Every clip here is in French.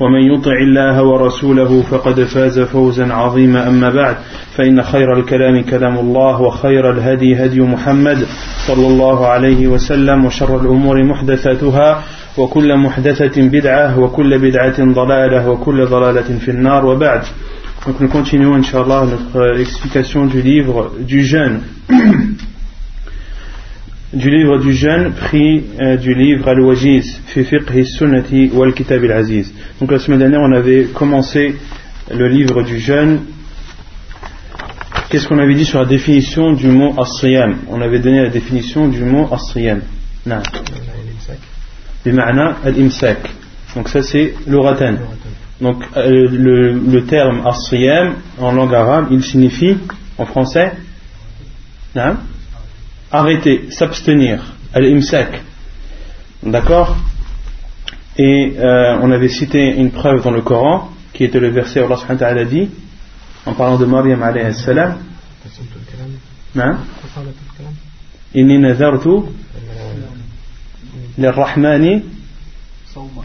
ومن يطع الله ورسوله فقد فاز فوزا عظيما أما بعد فإن خير الكلام كلام الله وخير الهدي هدي محمد صلى الله عليه وسلم وشر الأمور محدثاتها وكل محدثة بدعة وكل بدعة ضلالة وكل ضلالة في النار وبعد Donc nous continuons, Inch'Allah, notre explication du livre du jeûne. du livre du jeûne pris euh, du livre Al-Wajiz, fi fiqh sunnati wal kitab al-aziz. Donc la semaine dernière, on avait commencé le livre du jeûne. Qu'est-ce qu'on avait dit sur la définition du mot as-siyam? On avait donné la définition du mot as-siyam. Non. Bima'na al-imsak. Donc ça c'est l'oratan. Donc euh, le, le terme as-siyam en langue arabe, il signifie en français non? Arrêter, s'abstenir, al-imsak. D'accord? Et euh, on avait cité une preuve dans le Coran, qui était le verset où Allah subhanahu wa ta'ala dit, en parlant de Maryam alayhi salam, hein? Inni nazartu lirrahmani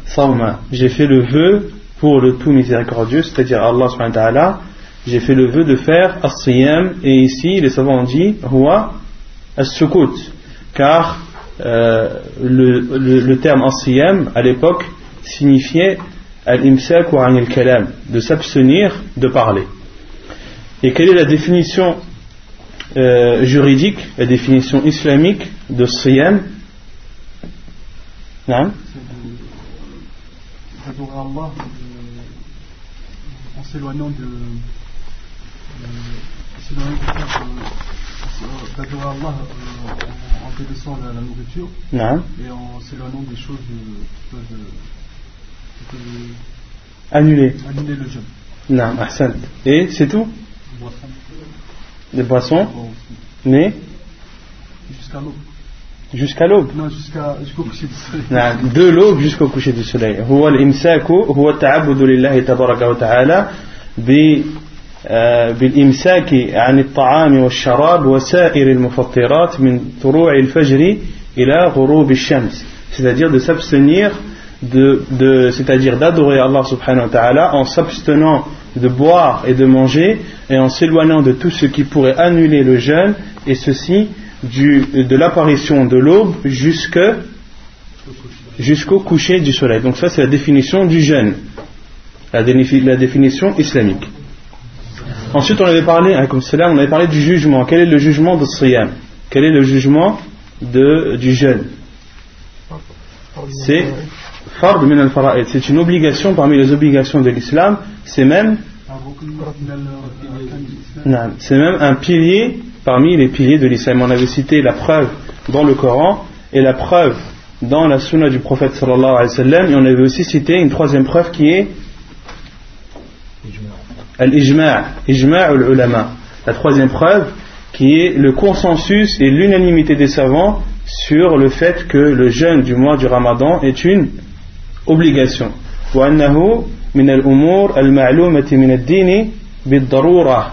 sawma. J'ai fait le vœu pour le tout miséricordieux, c'est-à-dire Allah subhanahu wa ta'ala, j'ai fait le vœu de faire as-siyam, et ici les savants ont dit, huwa as-sukut, car euh, le, terme as-siyam à l'époque signifiait al-imsak ou al-kalam, de s'abstenir de parler. Et quelle est la définition euh, juridique, la définition islamique de siyam? Non Allah en s'éloignant de d'adorer Allah en, en délaissant la, la nourriture non. et en s'éloignant des choses qui peuvent, qui peuvent annuler. annuler le jeûne. Non, ahsan. Et c'est tout Boisson. Des boissons Bon, Mais jusqu'à l'aube. jusqu'à l'aube. Non, jusqu'à, jusqu'au coucher du soleil. نعم de l'aube jusqu'au coucher du soleil هو الإمساك هو التعبد لله تبارك وتعالى ب آه، بالإمساك عن الطعام والشراب وسائر المفطرات من طلوع الفجر إلى غروب الشمس c'est-à-dire de s'abstenir de, de c'est-à-dire d'adorer Allah subhanahu wa ta'ala en s'abstenant de boire et de manger et en s'éloignant de tout ce qui pourrait annuler le jeûne et ceci du, de l'apparition de l'aube jusque jusqu'au coucher du soleil. Donc ça c'est la définition du jeûne, la, défi- la définition islamique. Ensuite on avait parlé, hein, comme cela, on avait parlé du jugement. Quel est le jugement de Siyam Quel est le jugement du jeûne C'est fard min al-fara'id. C'est une obligation parmi les obligations de l'islam. C'est même, c'est même un pilier parmi les piliers de l'islam. On avait cité la preuve dans le Coran et la preuve dans la sunna du prophète sallallahu alayhi wa sallam. Et on avait aussi cité une troisième preuve qui est Ulama La troisième preuve qui est le consensus et l'unanimité des savants sur le fait que le jeûne du mois du Ramadan est une obligation.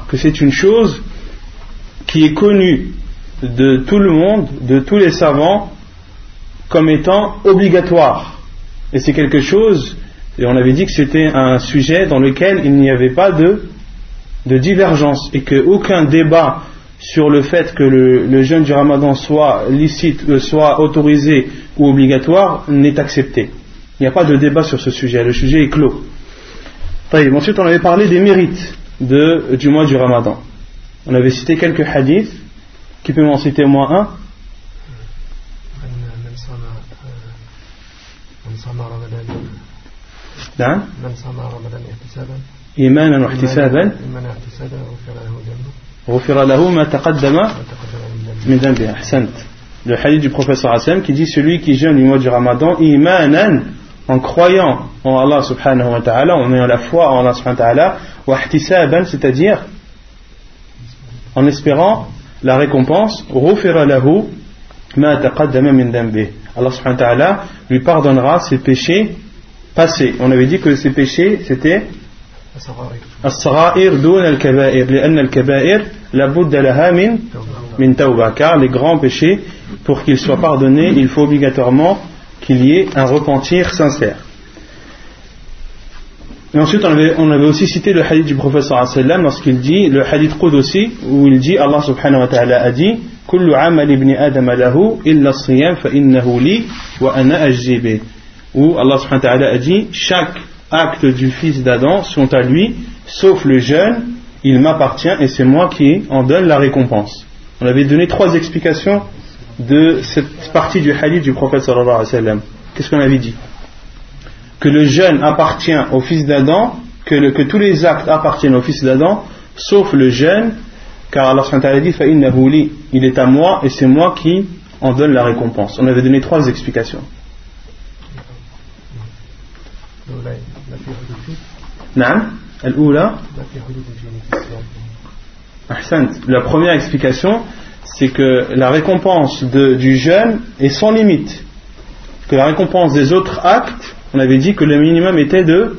Que c'est une chose qui est connue de tout le monde, de tous les savants, comme étant obligatoire. Et c'est quelque chose et on avait dit que c'était un sujet dans lequel il n'y avait pas de, divergence et qu'aucun débat sur le fait que le, jeûne du ramadan soit licite, euh, soit autorisé ou obligatoire n'est accepté. Il n'y a pas de débat sur ce sujet, le sujet est clos. Ensuite, on avait parlé des mérites du mois du ramadan. On avait cité quelques hadiths. Qui peut m'en citer au moins un? نعم من صام رمضان احتسابا إيمانا واحتسابا غفر له ذنبه غفر له ما تقدم من ذنبه أحسنت le hadith du professeur Hassan qui dit celui qui jeûne du mois du Ramadan imanan en croyant en Allah subhanahu wa ta'ala en ayant la foi en Allah subhanahu wa ta'ala wa ihtisaban c'est-à-dire en espérant la récompense غفر له ما تقدم من ذنبه Allah subhanahu wa ta'ala lui pardonnera ses péchés passés on avait dit que ces péchés c'était الصغائر الصغائر دون الكبائر لأن الكبائر لابد لها من من توبة car les grands péchés pour qu'ils soient pardonnés il faut obligatoirement qu'il y ait un repentir sincère et ensuite on avait, on avait aussi cité le hadith du professeur sallam lorsqu'il dit le hadith Qud aussi où il dit Allah subhanahu wa ta'ala a dit كل عمل ابن آدم له إلا الصيام فإنه لي وأنا أجزي به où Allah subhanahu a dit Chaque acte du fils d'Adam sont à lui, sauf le jeûne, il m'appartient et c'est moi qui en donne la récompense. On avait donné trois explications de cette partie du hadith du prophète sallallahu alayhi wa sallam. Qu'est-ce qu'on avait dit? Que le jeûne appartient au fils d'Adam, que, tous les actes appartiennent au fils d'Adam, sauf le jeûne, car Allah subhanahu a dit Il est à moi et c'est moi qui en donne la récompense. On avait donné trois explications. نعم الأولى لا في حدود في الصيام Ahsant. La première explication, c'est que la récompense de- du jeûne est sans limite. Que la récompense des autres actes, on avait dit que le minimum était de,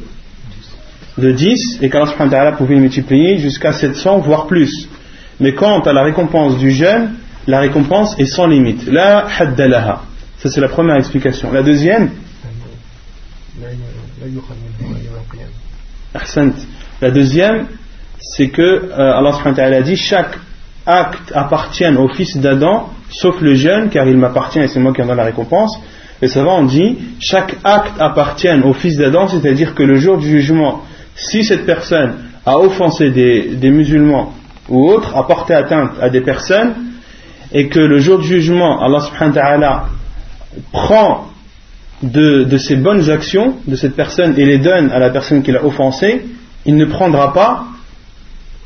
de 10 et qu'Allah subhanahu wa ta'ala pouvait le multiplier jusqu'à 700, voire plus. Mais quant à la récompense du jeûne, la récompense est sans limite. La haddalaha. Ça, c'est la première explication. La deuxième, la deuxième, c'est que euh, Allah a dit chaque acte appartient au fils d'Adam, sauf le jeûne, car il m'appartient et c'est moi qui en donne la récompense. Les savants on dit chaque acte appartient au fils d'Adam, c'est-à-dire que le jour du jugement, si cette personne a offensé des, musulmans ou autres, a porté atteinte à des personnes, et que le jour du jugement, Allah subhanahu wa prend de, de ses bonnes actions de cette personne et les donne à la personne qui l'a offensé, il ne prendra pas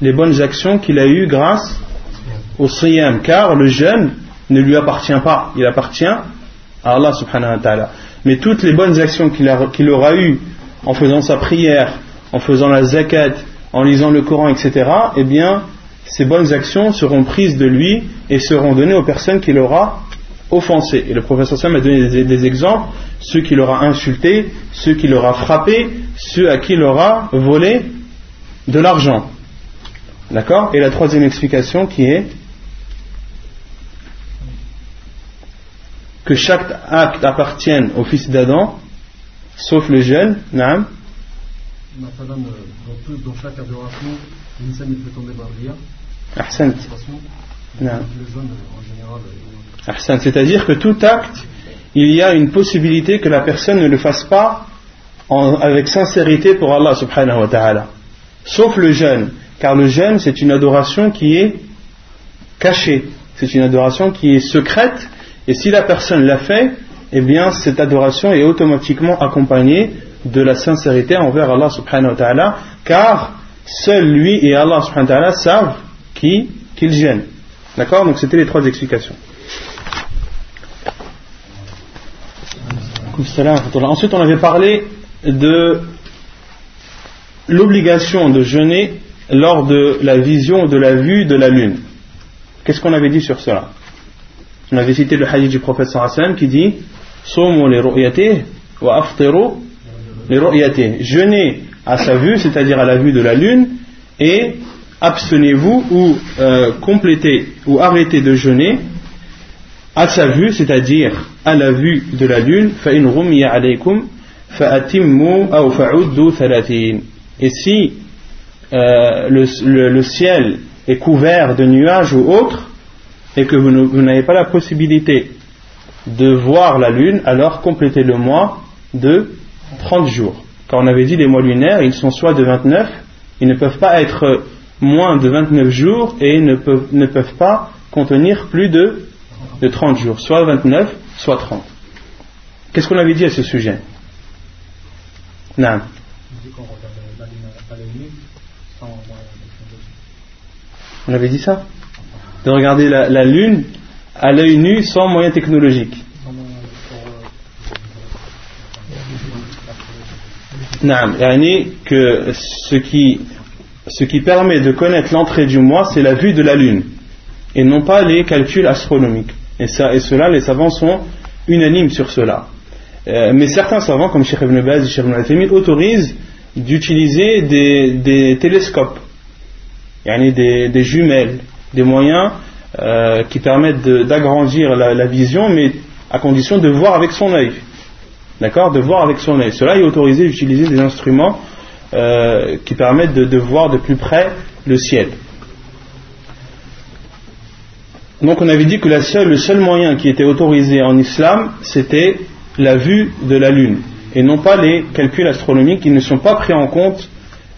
les bonnes actions qu'il a eues grâce au siyam, car le jeûne ne lui appartient pas, il appartient à Allah subhanahu wa ta'ala. Mais toutes les bonnes actions qu'il a- qu'il aura eues en faisant sa prière, en faisant la zakat, en lisant le Coran, etc., eh bien, ces bonnes actions seront prises de lui et seront données aux personnes qu'il aura offensés. Et le professeur Sam a donné des, exemples, ceux qui l'aura insulté, ceux qui l'aura frappé, ceux à qui il aura volé de l'argent. D'accord? Et la troisième explication qui est que chaque acte appartienne au fils d'Adam, sauf le jeûne, naam c'est-à-dire que tout acte, il y a une possibilité que la personne ne le fasse pas avec sincérité pour Allah subhanahu wa ta'ala. Sauf le jeûne, car le jeûne c'est une adoration qui est cachée, c'est une adoration qui est secrète, et si la personne l'a fait, eh bien cette adoration est automatiquement accompagnée de la sincérité envers Allah subhanahu wa ta'ala, car seul lui et Allah subhanahu wa ta'ala savent qui qu'il gêne. D'accord? Donc c'était les trois explications. Ensuite, on avait parlé de l'obligation de jeûner lors de la vision de la vue de la lune. Qu'est-ce qu'on avait dit sur cela? On avait cité le hadith du prophète sallam qui dit ru'yatih. Jeûnez à sa vue, c'est-à-dire à la vue de la lune, et abstenez-vous ou euh, complétez ou arrêtez de jeûner à sa vue, c'est-à-dire à la vue de la lune, Et si euh, le, le, le, ciel est couvert de nuages ou autres, et que vous n'avez pas la possibilité de voir la lune, alors complétez le mois de 30 jours. Quand on avait dit les mois lunaires, ils sont soit de 29, ils ne peuvent pas être moins de 29 jours et ne peuvent, ne peuvent pas contenir plus de de 30 jours, soit 29, soit 30. Qu'est-ce qu'on avait dit à ce sujet? Non. On avait dit ça? De regarder la, lune à l'œil nu sans moyen technologique. Non, que ce qui, ce qui permet de connaître l'entrée du mois, c'est la vue de la lune, et non pas les calculs astronomiques. Et, cela, les savants sont unanimes sur cela. Euh, mais certains savants, comme Sheikh Ibn Baz et Sheikh Ibn autorisent d'utiliser des, télescopes, des, des, jumelles, des moyens euh, qui permettent d'agrandir la, vision, mais à condition de voir avec son œil. D'accord? De voir avec son œil. Cela est autorisé d'utiliser des instruments euh, qui permettent de, voir de plus près le ciel. Donc on avait dit que le seul moyen qui était autorisé en islam, c'était la vue de la lune, et non pas les calculs astronomiques qui ne sont pas pris en compte,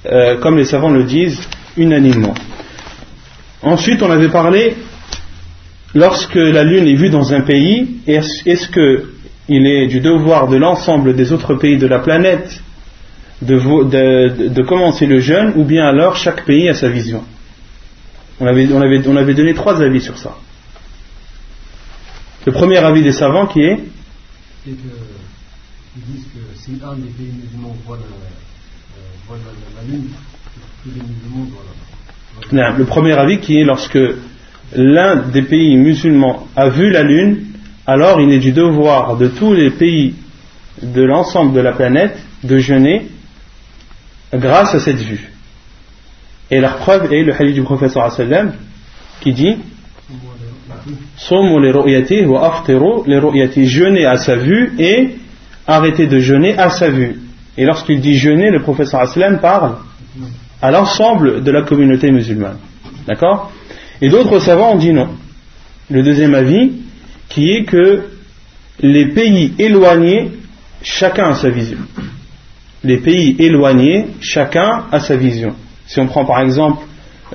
euh, comme les savants le disent, unanimement. Ensuite, on avait parlé, lorsque la lune est vue dans un pays, est-ce qu'il est du devoir de l'ensemble des autres pays de la planète de, commencer le jeûne, ou bien alors chaque pays a sa vision? On avait donné trois avis sur ça. Le premier avis des savants qui est c'est qu'ils disent que si un des pays musulmans voit la, euh, lune, tous les musulmans voient la, non, Le premier avis qui est lorsque l'un des pays musulmans a vu la lune, alors il est du devoir de tous les pays de l'ensemble de la planète de jeûner grâce à cette vue. Et la preuve est le hadith du professeur sallam qui dit jeûner à sa vue et arrêter de jeûner à sa vue. Et lorsqu'il dit jeûner, le professeur Aslam parle à l'ensemble de la communauté musulmane. D'accord? Et d'autres savants ont dit non. Le deuxième avis, qui est que les pays éloignés, chacun a sa vision. Les pays éloignés, chacun a sa vision. Si on prend par exemple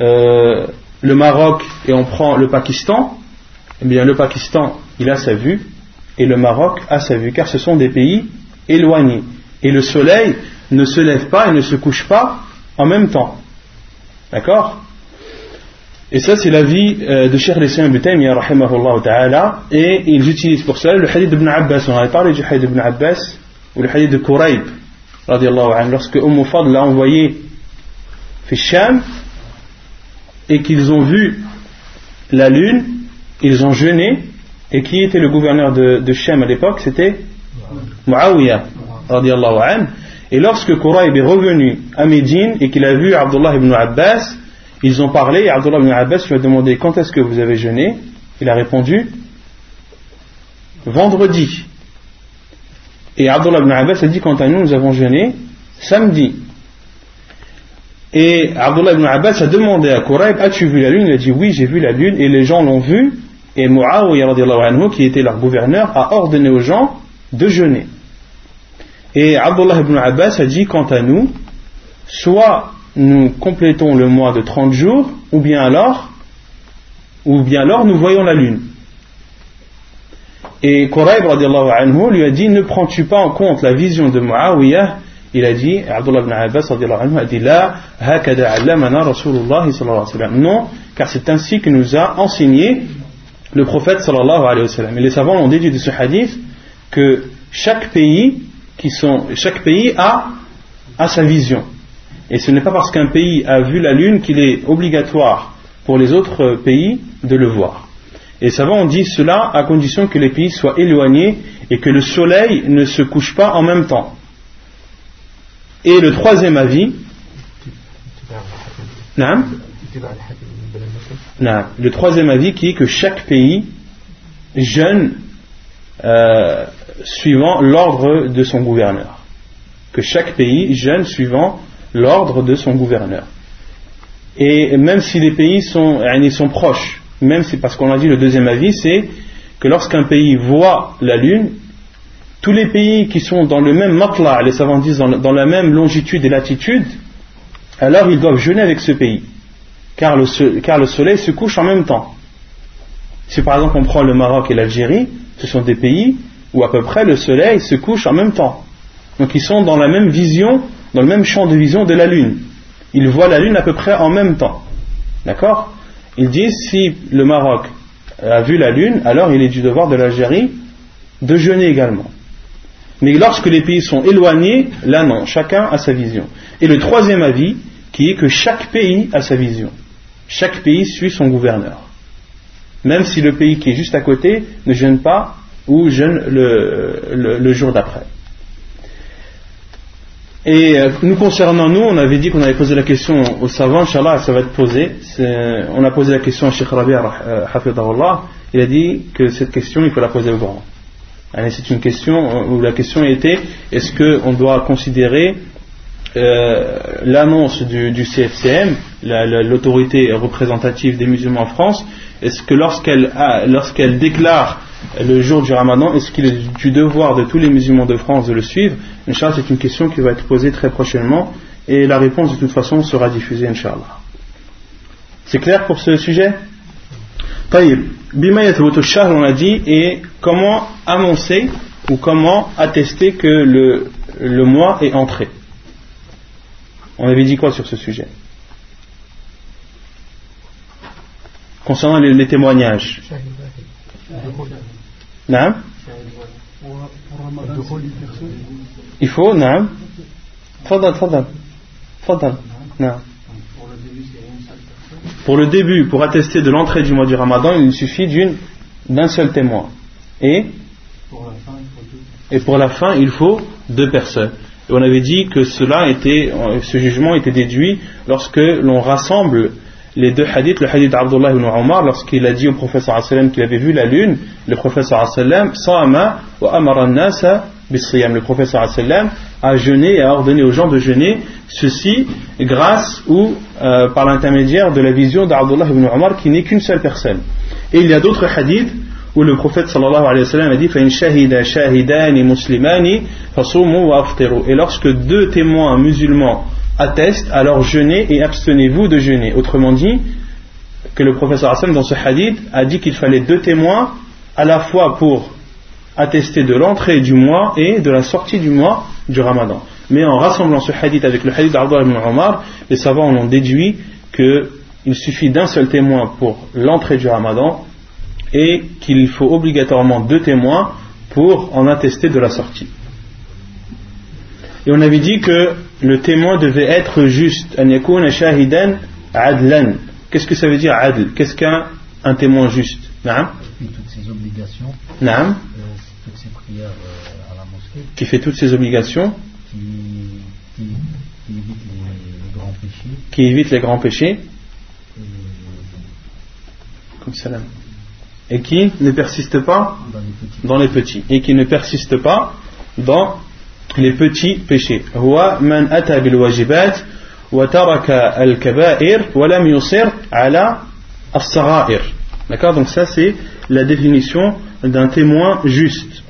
euh, le Maroc et on prend le Pakistan, eh bien le Pakistan, il a sa vue, et le Maroc a sa vue, car ce sont des pays éloignés. Et le soleil ne se lève pas et ne se couche pas en même temps. D'accord? Et ça, c'est l'avis euh, de Cheikh Ibn rahimahullah ta'ala, et ils utilisent pour cela le hadith d'Ibn Abbas. On avait parlé du hadith d'Ibn Abbas, ou le hadith de Quraib, lorsque Umm Fadl l'a envoyé Sham, et qu'ils ont vu la lune, ils ont jeûné, et qui était le gouverneur de, de Shem à l'époque? C'était Muawiyah, et lorsque Quraib est revenu à Médine et qu'il a vu Abdullah ibn Abbas, ils ont parlé et Abdullah ibn Abbas lui a demandé quand est-ce que vous avez jeûné? Il a répondu vendredi. Et Abdullah ibn Abbas a dit quant à nous, nous avons jeûné samedi. Et Abdullah ibn Abbas a demandé à Quraib As-tu vu la lune? Il a dit Oui, j'ai vu la lune, et les gens l'ont vu. Et Muawiyah, qui était leur gouverneur, a ordonné aux gens de jeûner. Et Abdullah ibn Abbas a dit Quant à nous, soit nous complétons le mois de 30 jours, ou bien alors, ou bien alors nous voyons la lune. Et Quraib anhu, lui a dit Ne prends-tu pas en compte la vision de Muawiyah il a dit, Abdullah ibn Abbas anhu, a dit Non, car c'est ainsi que nous a enseigné le prophète sallallahu alayhi wa sallam. Et les savants ont déduit de ce hadith que chaque pays, qui sont, chaque pays a, a sa vision. Et ce n'est pas parce qu'un pays a vu la lune qu'il est obligatoire pour les autres pays de le voir. Et les savants ont dit cela à condition que les pays soient éloignés et que le soleil ne se couche pas en même temps. Et le troisième avis, le troisième avis qui est que chaque pays jeûne euh, suivant l'ordre de son gouverneur. Que chaque pays jeûne suivant l'ordre de son gouverneur. Et même si les pays sont, proches, même si, parce qu'on a dit le deuxième avis, c'est que lorsqu'un pays voit la lune, tous les pays qui sont dans le même matla, les savants disent dans, la même longitude et latitude, alors ils doivent jeûner avec ce pays. Car le, soleil se couche en même temps. Si par exemple on prend le Maroc et l'Algérie, ce sont des pays où à peu près le soleil se couche en même temps. Donc ils sont dans la même vision, dans le même champ de vision de la lune. Ils voient la lune à peu près en même temps. D'accord? Ils disent si le Maroc a vu la lune, alors il est du devoir de l'Algérie de jeûner également. Mais lorsque les pays sont éloignés, là non, chacun a sa vision. Et le troisième avis, qui est que chaque pays a sa vision. Chaque pays suit son gouverneur. Même si le pays qui est juste à côté ne jeûne pas ou jeûne le, jour d'après. Et euh, nous concernant nous, on avait dit qu'on avait posé la question aux savants, Inch'Allah, ça va être posé. On a posé la question à Sheikh Rabi' euh, il a dit que cette question, il faut la poser au grand. C'est une question où la question était est-ce qu'on doit considérer euh, l'annonce du, CFCM, l'autorité représentative des musulmans en France, est-ce que lorsqu'elle déclare le jour du ramadan, est-ce qu'il est du devoir de tous les musulmans de France de le suivre? Inch'Allah, c'est une question qui va être posée très prochainement et la réponse de toute façon sera diffusée, Inch'Allah. C'est clair pour ce sujet? On a dit, et comment annoncer ou comment attester que le mois est entré? On avait dit quoi sur ce sujet Concernant les, témoignages. Il faut, non pour le début, pour attester de l'entrée du mois du Ramadan, il suffit d'un seul témoin. Et? Et pour la fin, il faut deux personnes. On avait dit que cela était, ce jugement était déduit lorsque l'on rassemble les deux hadiths, le hadith d'Abdullah ibn Omar, lorsqu'il a dit au professeur sallam qu'il avait vu la lune, le professeur sallam, Sa'ama wa amara nasa le professeur sallam a jeûné et a ordonné aux gens de jeûner, ceci grâce ou euh, par l'intermédiaire de la vision d'Abdullah ibn Omar qui n'est qu'une seule personne. Et il y a d'autres hadiths où le prophète sallallahu alayhi wa sallam a dit Et lorsque deux témoins musulmans attestent, alors jeûnez et abstenez-vous de jeûner. Autrement dit, que le professeur sallam dans ce hadith a dit qu'il fallait deux témoins à la fois pour attester de l'entrée du mois et de la sortie du mois du ramadan. Mais en rassemblant ce hadith avec le hadith d'Abdullah ibn Omar, les savants en ont déduit qu'il suffit d'un seul témoin pour l'entrée du ramadan et qu'il faut obligatoirement deux témoins pour en attester de la sortie. Et on avait dit que le témoin devait être juste. Qu'est-ce que ça veut dire adl? Qu'est-ce qu'un un témoin juste? Toutes ses obligations. Euh, toutes ses prières euh, à la mosquée. Qui fait toutes ses obligations. Qui, évite les, grands péchés. Qui évite les grands péchés. Comme salam et qui ne persiste pas dans les petits et qui ne persiste pas dans les petits péchés. D'accord Donc ça c'est la définition d'un témoin juste.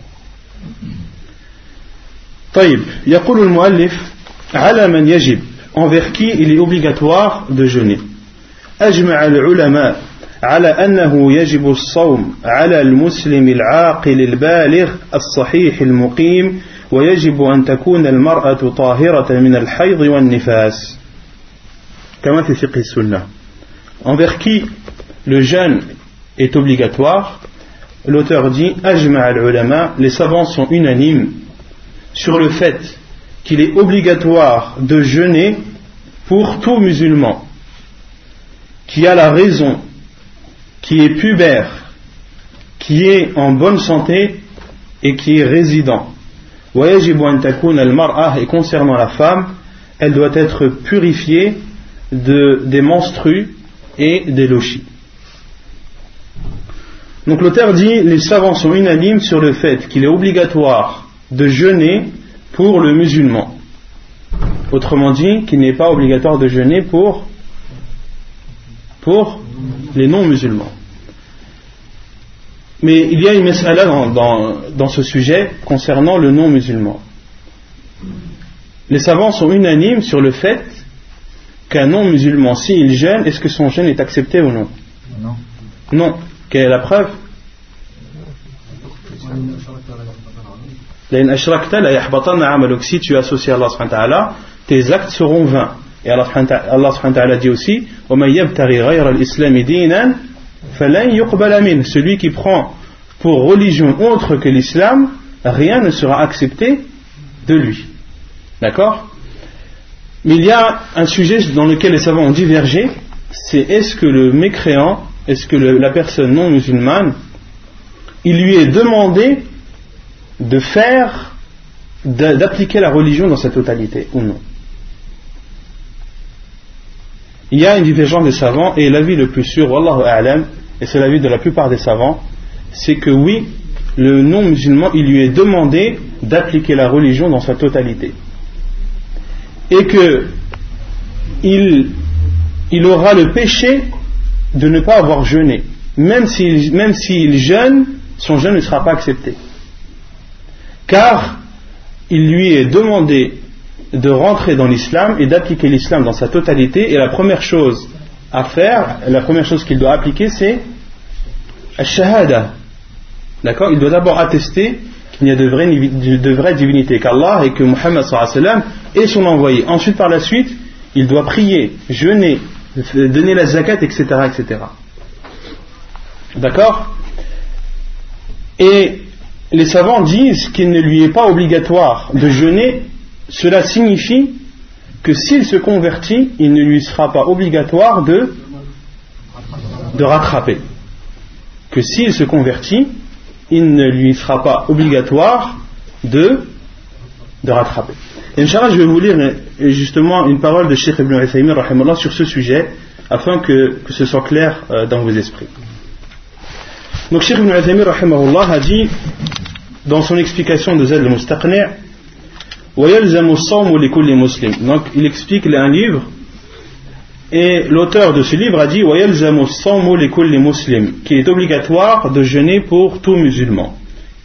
طيب يقول المؤلف على من يجب envers qui il est obligatoire de jeûner. أجمع العلماء على أنه يجب الصوم على المسلم العاقل البالغ الصحيح المقيم ويجب أن تكون المرأة طاهرة من الحيض والنفاس كما في فقه السنة envers qui le jeûne est obligatoire l'auteur dit أجمع العلماء les savants sont unanimes sur le fait qu'il est obligatoire de jeûner pour tout musulman qui a la raison qui est pubère, qui est en bonne santé et qui est résident. Et concernant la femme, elle doit être purifiée de, des menstrues et des lochis. Donc l'auteur dit les savants sont unanimes sur le fait qu'il est obligatoire de jeûner pour le musulman. Autrement dit, qu'il n'est pas obligatoire de jeûner pour, pour les non-musulmans. Mais il y a une mesala dans, dans, dans ce sujet concernant le non-musulman. Les savants sont unanimes sur le fait qu'un non-musulman, s'il jeûne, est-ce que son jeûne est accepté ou non? Non. Non. Quelle est la preuve? Si tu associes Allah, tes actes seront vains. Et Allah subhanahu wa ta'ala dit aussi Celui qui prend pour religion autre que l'islam, rien ne sera accepté de lui. D'accord? Mais il y a un sujet dans lequel les savants ont divergé c'est est-ce que le mécréant, est-ce que la personne non musulmane, il lui est demandé de faire, d'appliquer la religion dans sa totalité ou non? Il y a une divergence des savants et l'avis le plus sûr, a'lam, et c'est l'avis de la plupart des savants, c'est que oui, le non-musulman, il lui est demandé d'appliquer la religion dans sa totalité. Et que il, il aura le péché de ne pas avoir jeûné. Même s'il jeûne, son jeûne ne sera pas accepté. Car il lui est demandé de rentrer dans l'islam et d'appliquer l'islam dans sa totalité. Et la première chose à faire, la première chose qu'il doit appliquer, c'est Al-Shahada. D'accord? Il doit d'abord attester qu'il y a de vraies, de vraies divinités, qu'Allah et que Muhammad est son envoyé. Ensuite, par la suite, il doit prier, jeûner, donner la zakat, etc. etc. D'accord? Et les savants disent qu'il ne lui est pas obligatoire de jeûner. Cela signifie que s'il se convertit, il ne lui sera pas obligatoire de, de rattraper. Que s'il se convertit, il ne lui sera pas obligatoire de, de rattraper. Inch'Allah, je vais vous lire euh, justement une parole de Sheikh Ibn Uthaymin sur ce sujet, afin que, que ce soit clair euh, dans vos esprits. Donc Sheikh Ibn Uthaymin a dit dans son explication de Zad al-Mustaqni' Donc il explique un livre et l'auteur de ce livre a dit وَيَلْزَمُ الصَّوْمُ لِكُلِّ مُسْلِمٍ qui est obligatoire de jeûner pour tout musulman.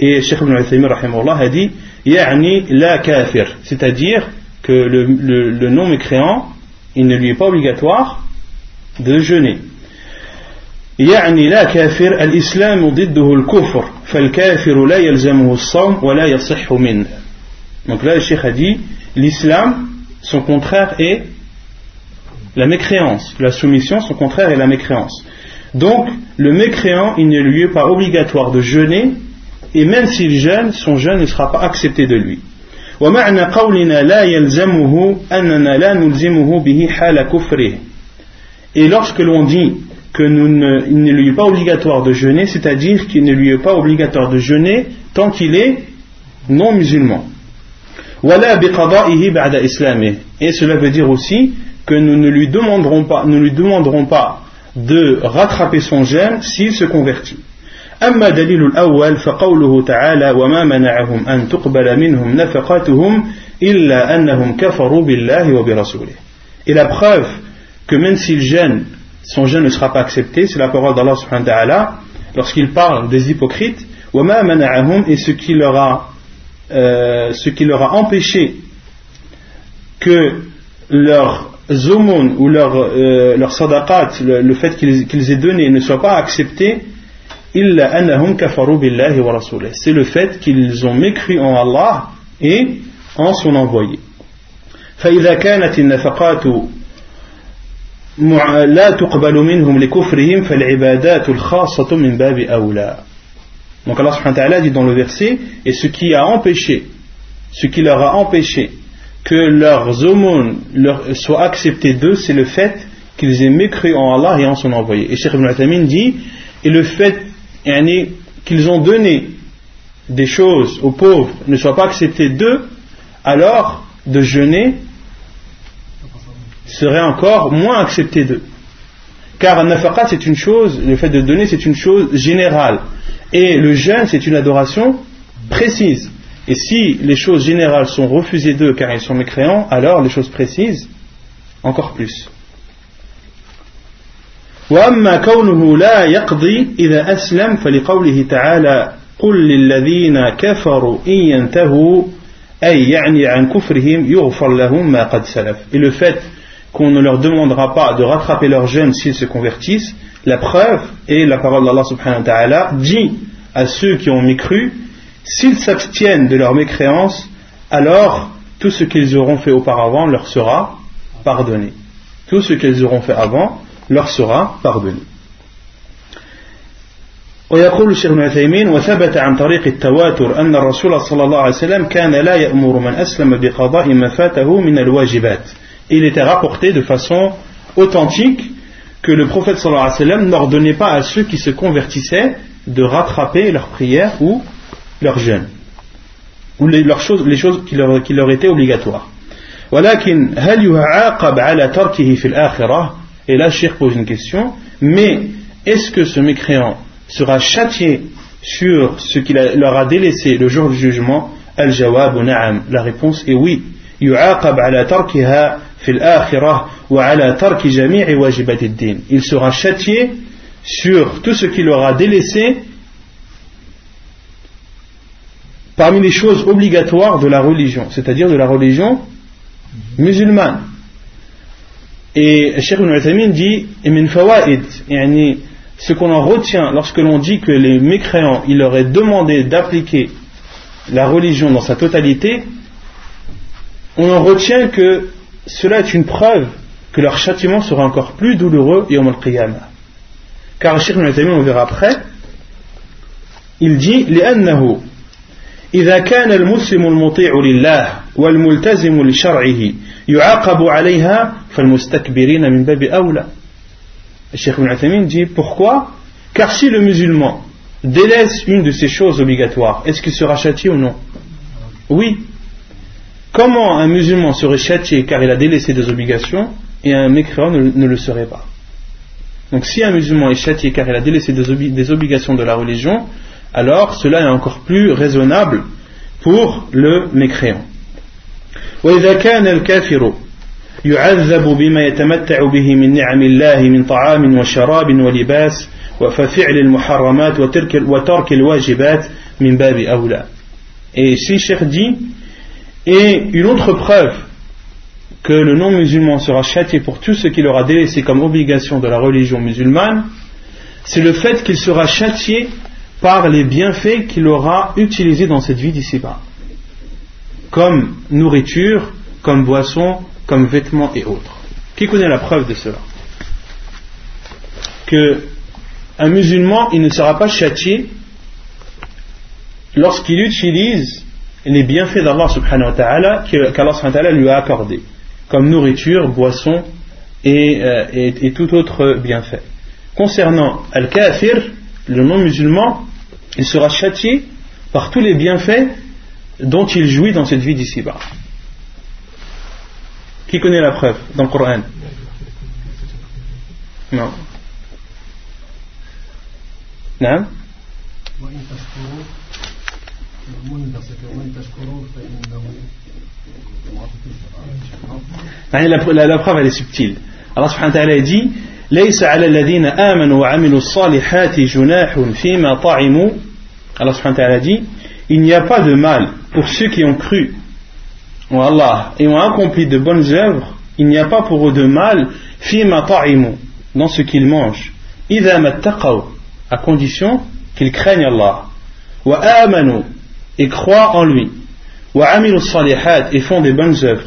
Et Sheikh Ibn Uthaymin rahimahullah a dit يعني لا كافر c'est-à-dire que le, le, le non-mécréant il ne lui est pas obligatoire de jeûner يعني لا كافر الإسلام ضده الكفر فالكافر لا يلزمه الصوم ولا يصح منه Donc là, le Cheikh a dit l'islam, son contraire est la mécréance. La soumission, son contraire est la mécréance. Donc, le mécréant, il ne lui est pas obligatoire de jeûner, et même s'il jeûne, son jeûne ne sera pas accepté de lui. Et lorsque l'on dit que nous il ne lui est pas obligatoire de jeûner, c'est-à-dire qu'il ne lui est pas obligatoire de jeûner tant qu'il est non musulman. Et cela veut dire aussi que nous ne lui demanderons pas, nous lui demanderons pas de rattraper son jeûne s'il se convertit. أما دليل الأول فقوله تعالى وما منعهم أن تقبل منهم نفقاتهم إلا أنهم كفروا بالله وبرسوله. Et la preuve que même s'il jeûne son jeûne ne sera pas accepté, c'est la parole d'Allah subhanahu wa ta'ala lorsqu'il parle des hypocrites, وَمَا مَنَعَهُمْ et ce qui leur a, euh, ce qui leur a empêché que leurs aumônes ou leurs euh, leur sadaqat, le, le fait qu'ils qu'ils aient donné ne soit pas accepté, إِلَّا أَنَّهُمْ كَفَرُوا بِاللَّهِ وَرَسُولِهِ C'est le fait qu'ils ont mécru en Allah et en son envoyé. فإذا كانت النفقات لا تقبل منهم لكفرهم فالعبادات الخاصة من باب أولى donc Allah subhanahu wa dit dans le verset Et ce qui a empêché Ce qui leur a empêché Que leurs aumônes soient acceptées d'eux C'est le fait qu'ils aient mécru en Allah et en son envoyé Et Cheikh Ibn Athamin dit Et le fait qu'ils ont donné des choses aux pauvres ne soit pas accepté d'eux Alors de jeûner serait encore moins accepté d'eux. Car nafaqat c'est une chose, le fait de donner c'est une chose générale. Et le jeûne c'est une adoration précise. Et si les choses générales sont refusées d'eux car ils sont mécréants, alors les choses précises, encore plus. وأما كونه لا يقضي إذا أسلم فلقوله تعالى قل للذين كفروا إن ينتهوا أي يعني عن كفرهم يغفر لهم ما قد سلف. Et le fait qu'on ne leur demandera pas de rattraper leur jeûne s'ils se convertissent, la preuve est la parole d'Allah subhanahu wa ta'ala dit à ceux qui ont mécru s'ils s'abstiennent de leur mécréance, alors tout ce qu'ils auront fait auparavant leur sera pardonné. Tout ce qu'ils auront fait avant leur sera pardonné. ويقول الشيخ ابن عثيمين وثبت عن طريق التواتر أن الرسول صلى الله عليه وسلم كان لا يأمر من أسلم بقضاء ما فاته من الواجبات Il était rapporté de façon authentique que le prophète sallallahu alayhi wa sallam n'ordonnait pas à ceux qui se convertissaient de rattraper leurs prières ou leurs jeûnes ou les, leurs choses, les choses qui leur, qui leur étaient obligatoires. ولكن هل يعاقب على تركه في الآخرة Et là, Cheikh pose une question. Mais est-ce que ce mécréant sera châtié sur ce qu'il leur a délaissé le jour du jugement Al-Jawab na'am. La réponse est oui. يعاقب على تركها il sera châtié sur tout ce qu'il aura délaissé parmi les choses obligatoires de la religion, c'est-à-dire de la religion musulmane. Et Cheikh Ibn dit ce qu'on en retient lorsque l'on dit que les mécréants, il leur est demandé d'appliquer la religion dans sa totalité, on en retient que cela est une preuve que leur châtiment sera encore plus douloureux et au qiyamah. Car Cheikh Ibn on verra après, il dit لأنه إذا كان المسلم المطيع لله والملتزم لشرعه يعاقب عليها فالمستكبرين من باب أولى Cheikh Ibn Uthaymin dit pourquoi Car si le musulman délaisse une de ces choses obligatoires, est-ce qu'il sera châtié ou non Oui. Comment un musulman serait châtié car il a délaissé des obligations et un mécréant ne, ne le serait pas Donc si un musulman est châtié car il a délaissé des, obi des obligations de la religion, alors cela est encore plus raisonnable pour le mécréant. وإذا كان الكافر يعذب بما يتمتع به من نعم الله من طعام وشراب ولباس وفعل المحرمات وترك, وترك الواجبات من باب أولى Et si Cheikh dit, et une autre preuve que le non-musulman sera châtié pour tout ce qu'il aura délaissé comme obligation de la religion musulmane, c'est le fait qu'il sera châtié par les bienfaits qu'il aura utilisés dans cette vie d'ici-bas, comme nourriture, comme boisson, comme vêtements et autres. Qui connaît la preuve de cela? Que un musulman, il ne sera pas châtié lorsqu'il utilise les bienfaits d'Allah subhanahu wa ta'ala qu'Allah subhanahu wa ta'ala lui a accordés, comme nourriture, boisson et, euh, et, et tout autre bienfait. Concernant Al-Kafir, le non-musulman, il sera châtié par tous les bienfaits dont il jouit dans cette vie d'ici-bas. Qui connaît la preuve dans le Coran? Non. Non? la, la, la preuve elle est subtile. Allah subhanahu wa ta'ala dit ليس على الذين آمنوا وعملوا الصالحات جناح فيما طعموا Allah subhanahu wa ta'ala dit il n'y a pas de mal pour ceux qui ont cru en Allah et ont accompli de bonnes œuvres il n'y a pas pour eux de mal فيما طعموا dans ce qu'ils mangent إذا ما اتقوا à condition qu'ils craignent Allah وآمنوا et croient en lui. Et font des bonnes œuvres.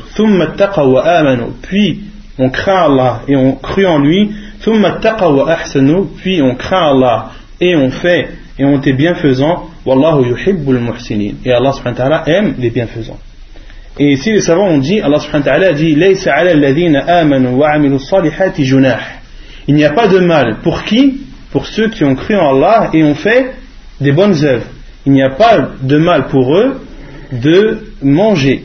Puis on craint Allah et on crut en lui. Puis on craint Allah et on fait et on est bienfaisant. Et Allah aime les bienfaisants. Et ici les savants ont dit, Allah subhanahu dit, Il n'y a pas de mal. Pour qui? Pour ceux qui ont cru en Allah et ont fait des bonnes œuvres il n'y a pas de mal pour eux de manger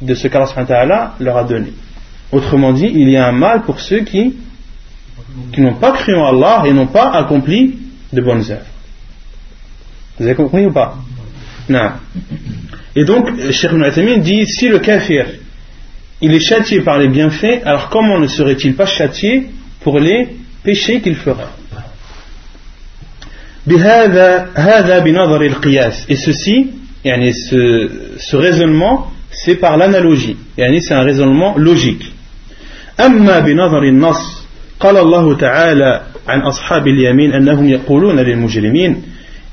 de ce qu'Allah leur a donné autrement dit il y a un mal pour ceux qui qui n'ont pas cru en Allah et n'ont pas accompli de bonnes œuvres. Vous avez compris ou pas? Non. Et donc, Cheikh Ibn dit si le kafir il est châtié par les bienfaits, alors comment ne serait-il pas châtié pour les péchés qu'il fera? et ceci ce, ce raisonnement c'est par l'analogie c'est un raisonnement logique أما بنظر النص قال الله تعالى عن أصحاب اليمين أنهم يقولون للمجرمين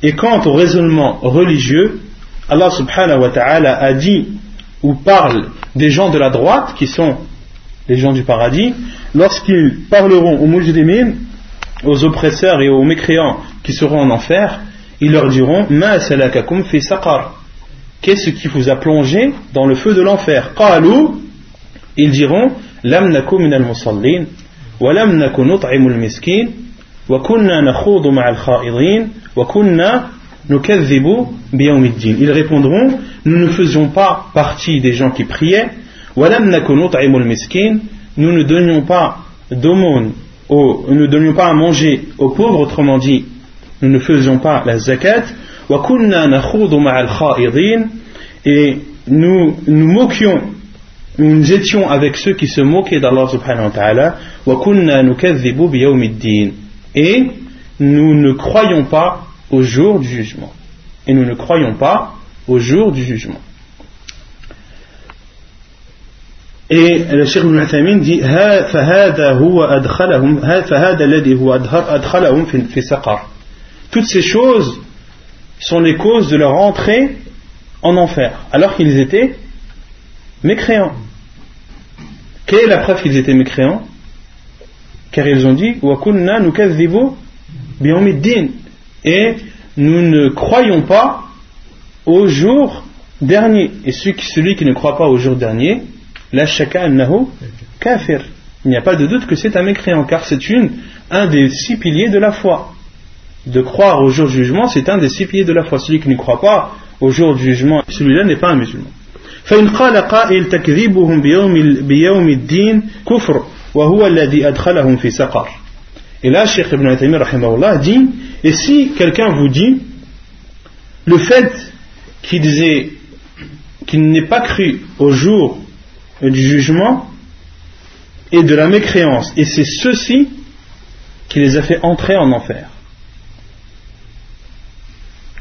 Et quant au raisonnement religieux, Allah subhanahu wa ta'ala a dit ou parle des gens de la droite, qui sont les gens du paradis, lorsqu'ils parleront aux mujrimin, aux oppresseurs et aux mécréants qui seront en enfer, ils leur diront Ma salakakum fi saqar Qu'est-ce qui vous a plongé dans le feu de l'enfer? Qalu Ils diront Lam nakum min al-musallin, wa lam nakum nut'imu al-miskin, wa kunna nakhudu ma'a al-kha'idin, wa kunna nukadhibu biyawmiddin. Ils répondront Nous ne faisions pas partie des gens qui priaient, wa lam nakum nut'imu al-miskin, nous ne donnions pas d'aumône, nous ne donnions pas à manger aux pauvres, autrement dit, nous ne faisions pas la zakat, et nous nous moquions, nous étions avec ceux qui se moquaient d'Allah subhanahu wa ta'ala, et nous ne croyons pas au jour du jugement. Et nous ne croyons pas au jour du jugement. Et le Cheikh Ibn Uthaymin dit فهذا هو أدخلهم فهذا الذي هو أدخلهم في سقر toutes ces choses sont les causes de leur entrée en enfer, alors qu'ils étaient mécréants. Quelle est la preuve qu'ils étaient mécréants Car ils ont dit et nous ne croyons pas au jour dernier. Et celui qui ne croit pas au jour dernier, la shaka kafir. Il n'y a pas de doute que c'est un mécréant, car c'est un des six piliers de la foi de croire au jour du jugement, c'est un des six piliers de la foi. Celui qui ne croit pas au jour du jugement, celui-là n'est pas un musulman. فإن قال قائل تكذيبهم بيوم, بيوم الدين كفر وهو الذي أدخلهم في سقر Et là, Cheikh Ibn Taymiyyah dit Et si quelqu'un vous dit le fait qu'ils qu'il n'aient pas cru au jour du jugement et de la mécréance, et c'est ceci qui les a fait entrer en enfer.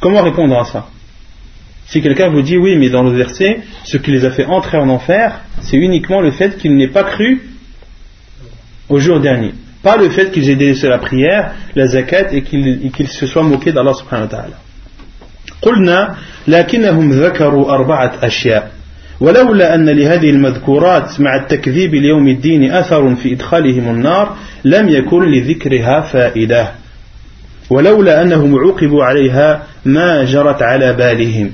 Comment répondre à ça Si quelqu'un vous dit oui, mais dans le verset, ce qui les a fait entrer en enfer, c'est uniquement le fait qu'ils n'aient pas cru au jour dernier. Pas le fait qu'ils aient délaissé la prière, la zakat et qu'ils se soient moqués d'Allah subhanahu wa ta'ala. ولولا أن لهذه المذكورات مع التكذيب ليوم الدين أثر في إدخالهم النار لم يكن لذكرها فائدة ولولا أنهم عوقبوا عليها ما جرت على بالهم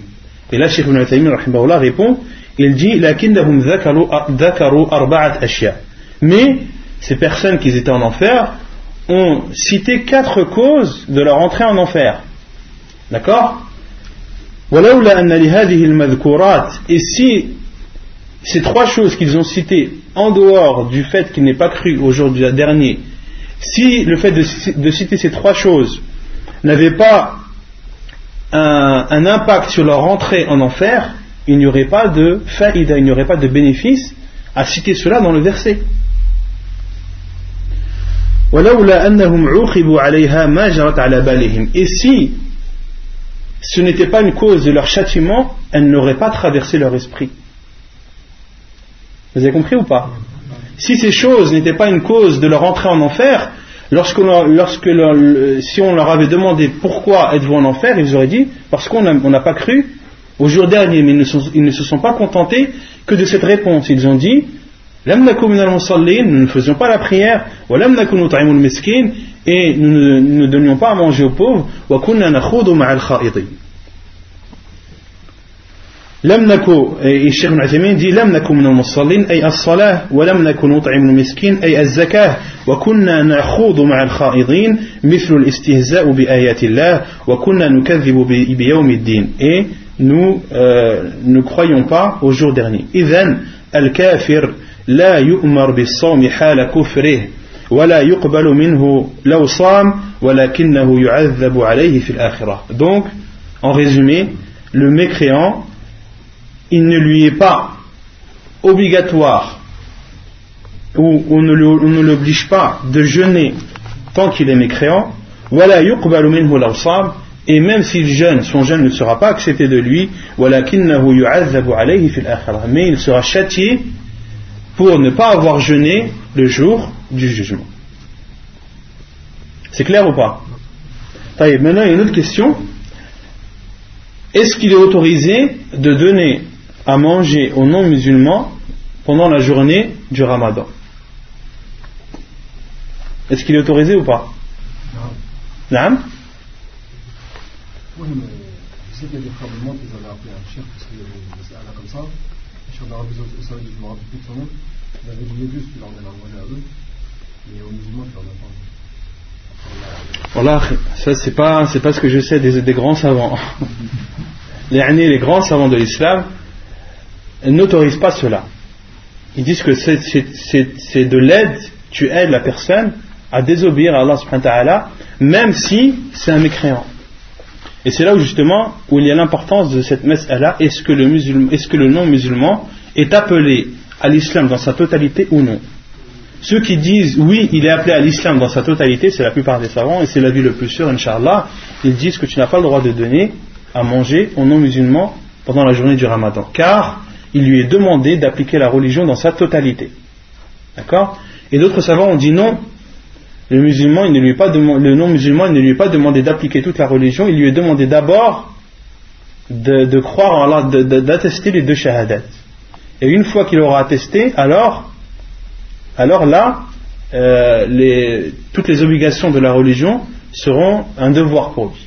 Et là, Cheikh Ibn Uthaymin répond, il dit لكنهم ذكروا, ذكروا أربعة أشياء. Mais ces personnes qui étaient en enfer ont cité quatre causes de leur entrée en enfer. D'accord et si ces trois choses qu'ils ont citées en dehors du fait qu'il n'ait pas cru au jour du dernier si le fait de, citer ces trois choses n'avait pas un, impact sur leur entrée en enfer, il n'y aurait pas de faïda, il n'y aurait pas de bénéfice à citer cela dans le verset. Et si ce n'était pas une cause de leur châtiment, elles n'auraient pas traversé leur esprit. Vous avez compris ou pas? Si ces choses n'étaient pas une cause de leur entrée en enfer, Lorsque, lorsque si on leur avait demandé pourquoi êtes-vous en enfer, ils auraient dit parce qu'on n'a pas cru au jour dernier, mais ils ne, se sont pas contentés que de cette réponse. Ils ont dit nous ne faisions pas la prière, et nous ne, donnions pas à manger aux pauvres, لم نكو الشيخ ابن عثيمين دي لم نكن من المصلين أي الصلاة ولم نكن نطعم المسكين أي الزكاة وكنا نخوض مع الخائضين مثل الاستهزاء بآيات الله وكنا نكذب بيوم الدين. Et nous euh, ne croyons pas au jour dernier. إذن الكافر لا يؤمر بالصوم حال كفره ولا يقبل منه لو صام ولكنه يعذب عليه في الآخرة donc en résumé le mécréant il ne lui est pas obligatoire ou on ne l'oblige pas de jeûner tant qu'il est mécréant, et même s'il jeûne, son jeûne ne sera pas accepté de lui, mais il sera châtié pour ne pas avoir jeûné le jour du jugement. C'est clair ou pas Maintenant, il y a une autre question. est-ce qu'il est autorisé de donner à manger aux non-musulmans pendant la journée du ramadan Est-ce qu'il est autorisé ou pas Non. Oui, mais je sais qu'il y a des frères qui avaient appelé un chef parce qu'il y avait une masala comme ça. Le chef d'Arabie Saoudite, je me rappelle plus de son nom, il avait dit juste qu'il leur donnait à manger à eux, mais aux musulmans, il leur donne pas. Voilà, ça c'est pas, c'est pas ce que je sais des, des grands savants. les, les grands savants de l'islam n'autorisent pas cela. Ils disent que c'est de l'aide, tu aides la personne à désobéir à Allah subhanahu wa ta'ala, même si c'est un mécréant. Et c'est là où justement où il y a l'importance de cette messe-là, est-ce que, le est-ce que le non-musulman est appelé à l'islam dans sa totalité ou non Ceux qui disent oui, il est appelé à l'islam dans sa totalité, c'est la plupart des savants, et c'est la vie le plus sûr, Inch'Allah, ils disent que tu n'as pas le droit de donner à manger aux non-musulmans pendant la journée du ramadan, car il lui est demandé d'appliquer la religion dans sa totalité. D'accord? Et d'autres savants ont dit non, le musulman, ne lui est pas le non-musulman, ne lui est pas demandé d'appliquer toute la religion, il lui est demandé d'abord de, croire en d'attester les deux shahadat. Et une fois qu'il aura attesté, alors, alors là, euh, toutes les obligations de la religion seront un devoir pour lui.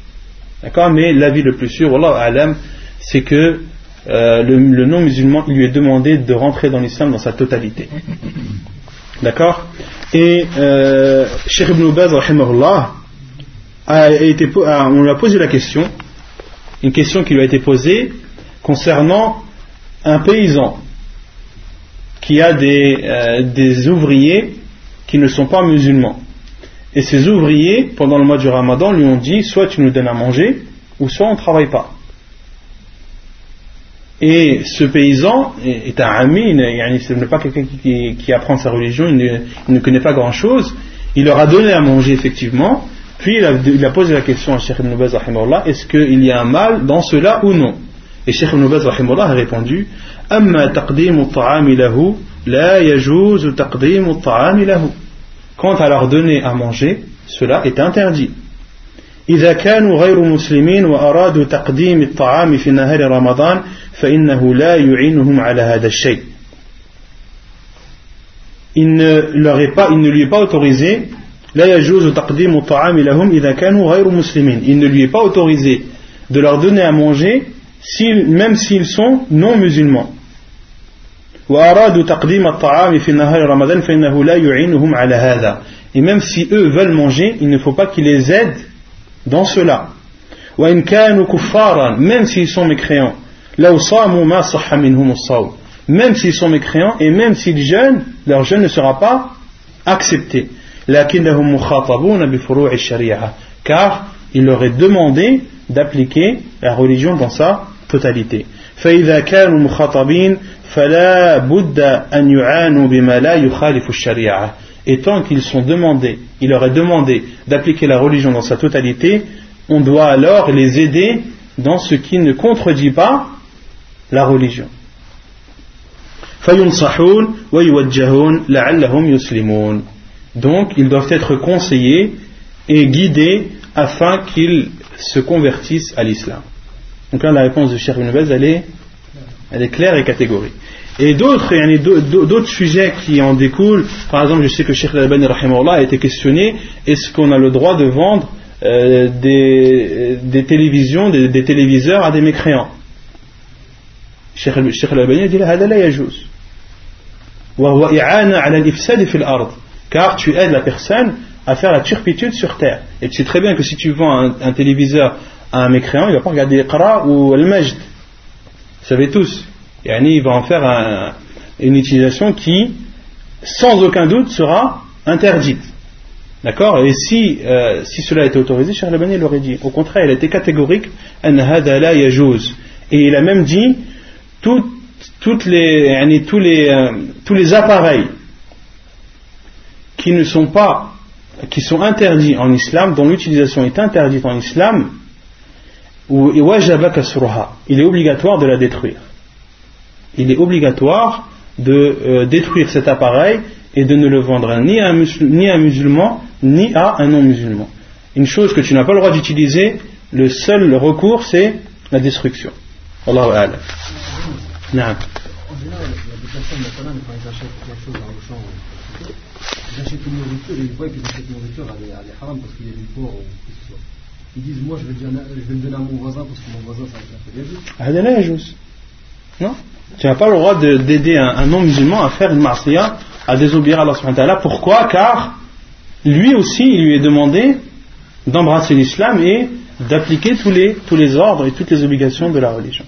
D'accord? Mais l'avis le plus sûr, Allah c'est que euh, le, non-musulman, il lui est demandé de rentrer dans l'islam dans sa totalité. D'accord? Et euh, Cheikh Ibn Baz, a été, on lui a posé la question, une question qui lui a été posée concernant un paysan qui a des, euh, des ouvriers qui ne sont pas musulmans. Et ces ouvriers, pendant le mois du ramadan, lui ont dit soit tu nous donnes à manger, ou soit on ne travaille pas. Et ce paysan est un ami, ce n'est pas quelqu'un qui, apprend sa religion, il ne, connaît pas grand-chose. Il leur a donné à manger effectivement, puis il a, posé la question à Sheikh ibn Baz est-ce qu'il y a un mal dans cela ou non? Et Sheikh ibn Baz a répondu Quant à leur donner à manger, cela est interdit. إذا كانوا غير مسلمين وأرادوا تقديم الطعام في نهار رمضان فإنه لا يعينهم على هذا الشيء il ne, leur est pas, il ne lui est pas autorisé لا يجوز تقديم الطعام لهم إذا كانوا غير مسلمين il ne lui est pas autorisé de leur donner à manger même s'ils sont non musulmans وأرادوا تقديم الطعام في نهار رمضان فإنه لا يعينهم على هذا et même si eux veulent manger il ne faut pas qu'ils les aident dans cela. Même s'ils sont mécréants. Même s'ils sont mécréants et même s'ils jeûnent, leur jeûne ne sera pas accepté. Car il leur est demandé d'appliquer la religion dans sa totalité. Et tant qu'ils sont demandés, il leur est demandé d'appliquer la religion dans sa totalité, on doit alors les aider dans ce qui ne contredit pas la religion. Donc, ils doivent être conseillés et guidés afin qu'ils se convertissent à l'islam. Donc là, la réponse de Cheikh Ibn elle est, elle est claire et catégorique. Et d'autres, d'autres sujets qui en découlent, par exemple, je sais que Sheikh Al-Albani a été questionné est-ce qu'on a le droit de vendre euh, des, télévisions, des, téléviseurs à des mécréants? Sheikh Al-Albani a dit car tu aides la personne à faire la turpitude sur terre. Et tu sais très bien que si tu vends un, téléviseur à un mécréant, il ne va pas regarder Iqra ou Al-Majd. Vous savez tous. Yani, il va en faire une utilisation qui, sans aucun doute, sera interdite. D'accord? Et si, euh, si cela était autorisé, Cheikh Labani l'aurait dit. Au contraire, il a été catégorique Et il a même dit tous, les, euh, tous les appareils qui ne sont pas qui sont interdits en islam, dont l'utilisation est interdite en islam, il est obligatoire de la détruire il est obligatoire de euh, détruire cet appareil et de ne le vendre ni à, un musulman, ni à un non-musulman. Une chose que tu n'as pas le droit d'utiliser, le seul recours c'est la destruction. Allahu A'lam. Naam. En général, il y a des personnes maintenant, quand ils achètent quelque chose dans le champ, ils achètent une nourriture et ils voient que cette nourriture elle est, haram parce qu'il y a du porc ou que ce soit Ils disent Moi je vais, le donner, je vais le donner à mon voisin parce que mon voisin ça va faire des هذا لا يجوز. Non Tu n'as pas le droit de- d'aider un, un non-musulman à faire une marsiya, à désobéir à Allah subhanahu wa ta'ala. Pourquoi Car lui aussi, il lui est demandé d'embrasser l'islam et d'appliquer tous les, tous les ordres et toutes les obligations de la religion.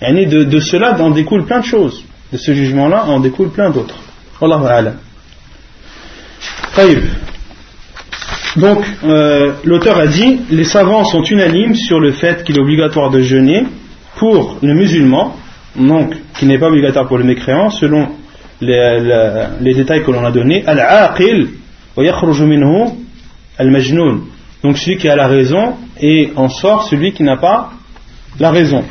Et de, de cela en découle plein de choses. De ce jugement-là en découle plein d'autres. Wallahu a'lam. Taïb. donc, euh, l'auteur a dit les savants sont unanimes sur le fait qu'il est obligatoire de jeûner pour le musulman, donc qui n'est pas obligatoire pour le mécréant, selon les, détails que l'on a donnés. Al-aqil al-majnoun. Donc celui qui a la raison et en sort celui qui n'a pas la raison.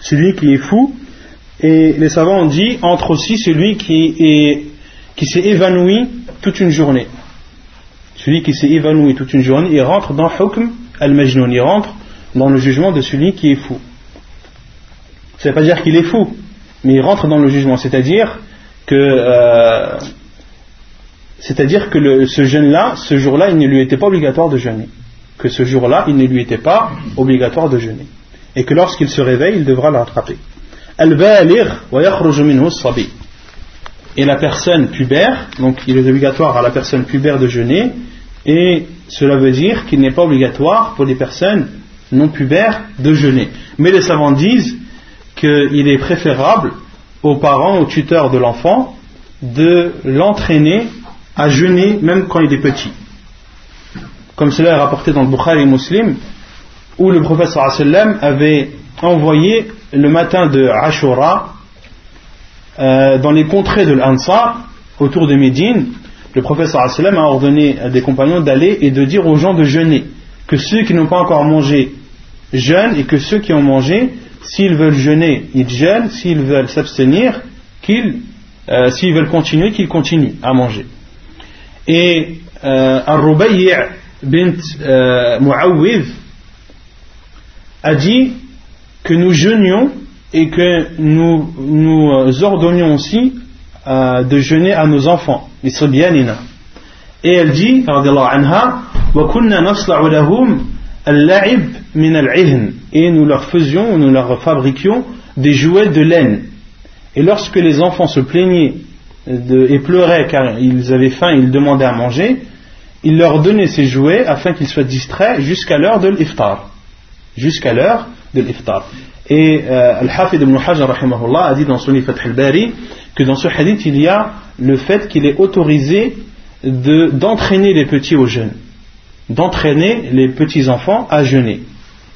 Celui qui est fou. Et les savants ont dit entre aussi celui qui s'est évanoui toute une journée. Celui qui s'est évanoui toute une journée, il rentre dans hukm al-majnoun, il rentre dans le jugement de celui qui est fou. Ça ne veut pas dire qu'il est fou, mais il rentre dans le jugement, c'est-à-dire que, euh, c'est-à-dire que ce jeûne-là, ce jour-là, il ne lui était pas obligatoire de jeûner. Que ce jour-là, il ne lui était pas obligatoire de jeûner. Et que lorsqu'il se réveille, il devra le rattraper. Al-baligh wa. Et la personne pubère, donc il est obligatoire à la personne pubère de jeûner, et cela veut dire qu'il n'est pas obligatoire pour les personnes non pubères de jeûner. Mais les savants disent qu'il est préférable aux parents, aux tuteurs de l'enfant, de l'entraîner à jeûner même quand il est petit. Comme cela est rapporté dans le Bukhari Muslim, où le sallam avait envoyé le matin de Ashura euh, dans les contrées de l'Ansar, autour de Médine, le prophète wa sallam a ordonné à des compagnons d'aller et de dire aux gens de jeûner, que ceux qui n'ont pas encore mangé jeûnent et que ceux qui ont mangé, s'ils veulent jeûner, ils jeûnent, s'ils veulent s'abstenir, qu'ils, euh, s'ils veulent continuer, qu'ils continuent à manger. Et euh, Ar-Rubayy' bint euh, a dit que nous jeûnions et que nous, nous euh, ordonnions aussi euh, de jeûner à nos enfants, les Sibyanina. Et elle dit, radiallahu anha, وَكُنَّا نَصْلَعُ لَهُمْ اللَّعِبْ مِنَ الْعِهْنِ Et nous leur faisions, nous leur fabriquions des jouets de laine. Et lorsque les enfants se plaignaient de- et pleuraient car ils avaient faim et ils demandaient à manger, il leur donnait ces jouets afin qu'ils soient distraits jusqu'à l'heure de l'iftar. Jusqu'à l'heure de l'iftar. Et euh, Al-Hafid ibn Hajar rahimahullah, a dit dans son Fath al-Bari que dans ce hadith il y a le fait qu'il est autorisé d'entraîner les petits au jeûne, d'entraîner les petits enfants à jeûner,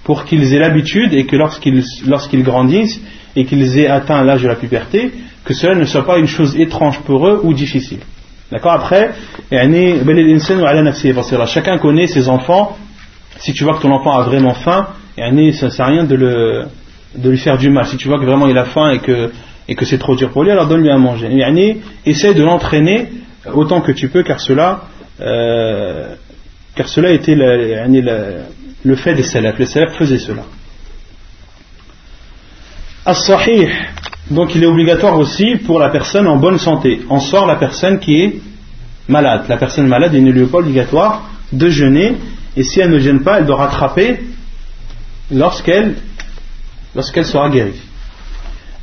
pour qu'ils aient l'habitude et que lorsqu'ils lorsqu grandissent et qu'ils aient atteint l'âge de la puberté, que cela ne soit pas une chose étrange pour eux ou difficile. D'accord? Après, chacun connaît ses enfants. Si tu vois que ton enfant a vraiment faim, ça ne sert à rien de le, de lui faire du mal. Si tu vois que vraiment il a faim et que, et que c'est trop dur pour lui, alors donne-lui à manger. Yani, essaie de l'entraîner autant que tu peux, car cela, euh, car cela était le fait des salafs. Les salafs faisaient cela. As-sahih, donc il est obligatoire aussi pour la personne en bonne santé. En sort la personne qui est malade. La personne malade, il ne lui est pas obligatoire de jeûner, et si elle ne jeûne pas, elle doit rattraper lorsqu'elle lorsqu'elle sera guérie.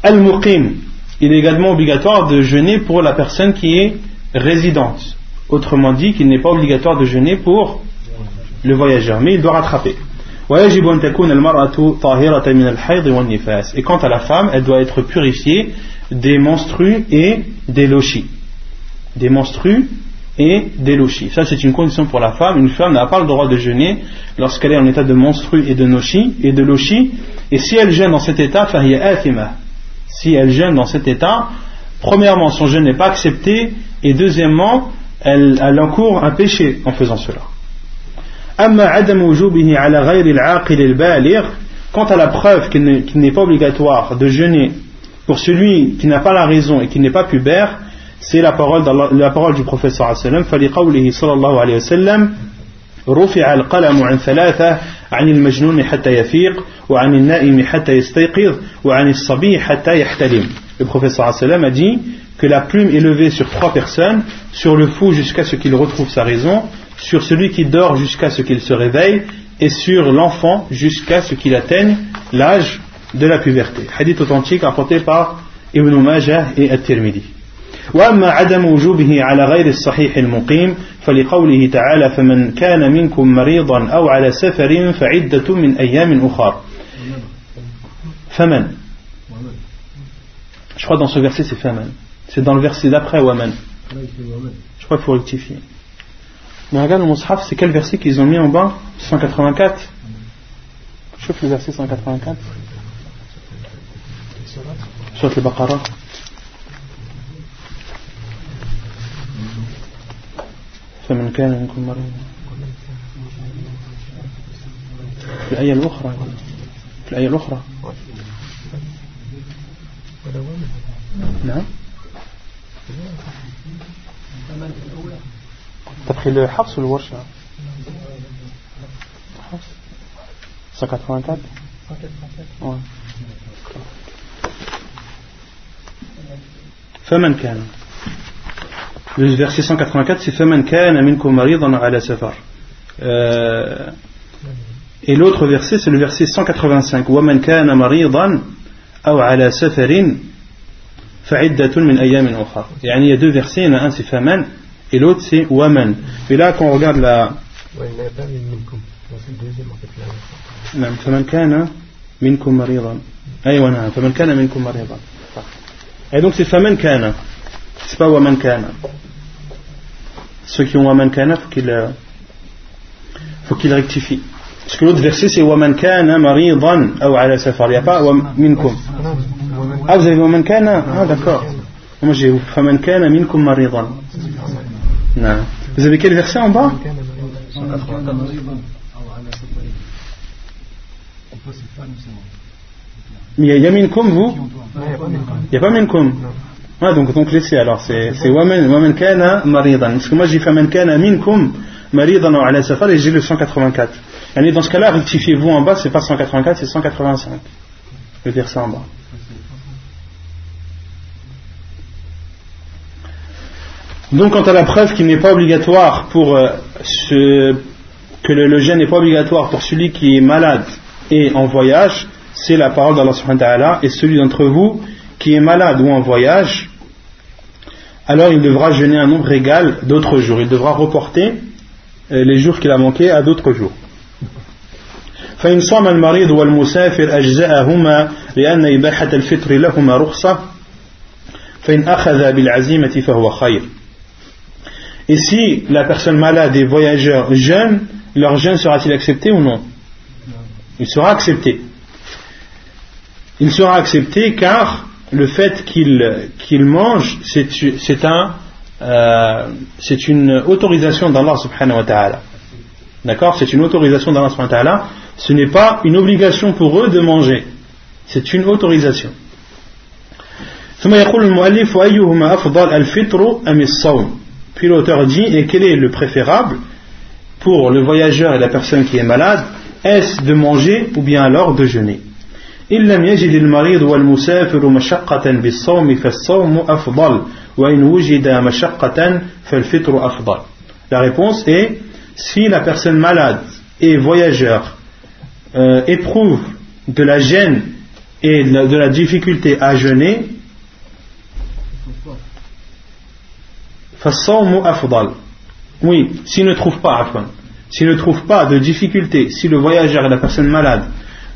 Al-Muqim, il est également obligatoire de jeûner pour la personne qui est résidente. Autrement dit, qu'il n'est pas obligatoire de jeûner pour le voyageur, mais il doit rattraper. Et quant à la femme, elle doit être purifiée des monstrues et des lochis. Des monstrues et d'Eloshi. Ça, c'est une condition pour la femme. Une femme n'a pas le droit de jeûner lorsqu'elle est en état de monstru et de noshi et de loshi. Et si elle jeûne dans cet état, si elle jeûne dans cet état, premièrement, son jeûne n'est pas accepté et deuxièmement, elle, elle encourt un péché en faisant cela. Quant à la preuve qu'il n'est pas obligatoire de jeûner pour celui qui n'a pas la raison et qui n'est pas pubère, c'est la parole, d'Allah- la parole du prophète صلى الله عليه وسلم فلقوله صلى الله عليه وسلم رفع القلم عن ثلاثة عن المجنون حتى يفيق وعن النائم حتى يستيقظ وعن الصبي حتى يحتلم Le prophète sallam a dit que la plume est levée sur trois personnes, sur le fou jusqu'à ce qu'il retrouve sa raison, sur celui qui dort jusqu'à ce qu'il se réveille, et sur l'enfant jusqu'à ce qu'il atteigne l'âge de la puberté. Hadith authentique rapporté par Ibn Majah et At-Tirmidhi. وأما عدم وجوبه على غير الصحيح المقيم فلقوله تعالى فمن كان منكم مريضا أو على سفر فعدة من أيام أخر فمن Je crois dans ce verset c'est Faman. C'est dans le verset d'après Waman. Je crois qu'il faut rectifier. Mais regarde le Mus'haf, c'est quel verset qu'ils ont mis en bas 184 Je trouve le verset 184. Sur le Baqarah. فمن كان منكم مريضا. في الآية الأخرى. في الآية الأخرى. نعم. تبخي الحفص والورشة حفص. 184 فمن كان؟ Le verset 184, c'est Faman kana minkum maridan ala safar. Euh, et l'autre verset, c'est le verset 185. Waman kana maridan aw ala safarin fa'iddatun min ayamin ukhra. Il y a deux versets, il y en a un c'est Faman et l'autre c'est Waman. Et là, quand on regarde la. Là. فمن كان منكم مريضا أيوة نعم فمن كان منكم مريضا et donc c'est فمن كان C'est pas Waman Kana. Ceux qui ont Waman Kana, faut qu'ils euh, faut qu'ils rectifient. Parce que l'autre verset c'est Waman Kana maridan ou ala safar. Il n'y a pas minkum. Ah, vous avez Waman Kana? Ah, d'accord. Moi j'ai Faman Kana minkum maridan. Non. Vous avez quel verset en bas? Mais il y a minkum vous? Il n'y a pas minkum. Ah, donc, donc laissez alors, c'est waman, waman kana maridan. Parce que moi j'ai fait man kana minkum maridan ala safar et j'ai le 184. Et dans ce cas-là, rectifiez-vous en bas, c'est pas 184, c'est 185. Le verset en bas. Donc, quant à la preuve qu'il n'est pas obligatoire pour euh, ce, que le, le jeûne n'est pas obligatoire pour celui qui est malade et en voyage, c'est la parole d'Allah subhanahu wa ta'ala et celui d'entre vous qui est malade ou en voyage, alors il devra jeûner un nombre égal d'autres jours. Il devra reporter euh, les jours qu'il a manqués à d'autres jours. فإن صام المريض والمسافر أجزأهما لأن إباحة الفطر لهما رخصة فإن أخذ بالعزيمة فهو خير Et si la personne malade et voyageur jeûne, leur jeûne sera-t-il accepté ou non Il sera accepté. Il sera accepté car le fait qu'il mange, c'est un, euh, c'est une autorisation d'Allah subhanahu wa ta'ala. D'accord? C'est une autorisation d'Allah subhanahu wa ta'ala. Ce n'est pas une obligation pour eux de manger. C'est une autorisation. Puis l'auteur dit, et quel est le préférable pour le voyageur et la personne qui est malade? Est-ce de manger ou bien alors de jeûner? إن لم يجد المريض والمسافر مشقة بالصوم فالصوم أفضل وإن وجد مشقة فالفطر أفضل La réponse est si la personne malade et voyageur euh, éprouve de la gêne et de la, de la difficulté à jeûner, فالصوم أفضل Oui, s'il ne trouve pas, s'il ne trouve pas de difficulté, si le voyageur et la personne malade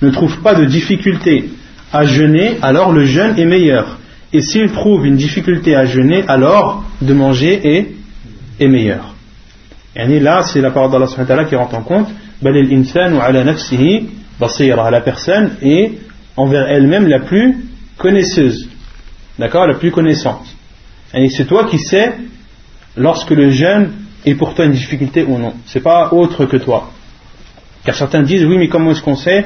ne trouve pas de difficulté à jeûner, alors le jeûne est meilleur. Et s'il trouve une difficulté à jeûner, alors de manger est, meilleur. Et là, c'est la parole d'Allah qui rentre en compte. La personne est envers elle-même la plus connaisseuse. D'accord? La plus connaissante. Et c'est toi qui sais lorsque le jeûne est pour toi une difficulté ou non. C'est pas autre que toi. Car certains disent oui, mais comment est-ce qu'on sait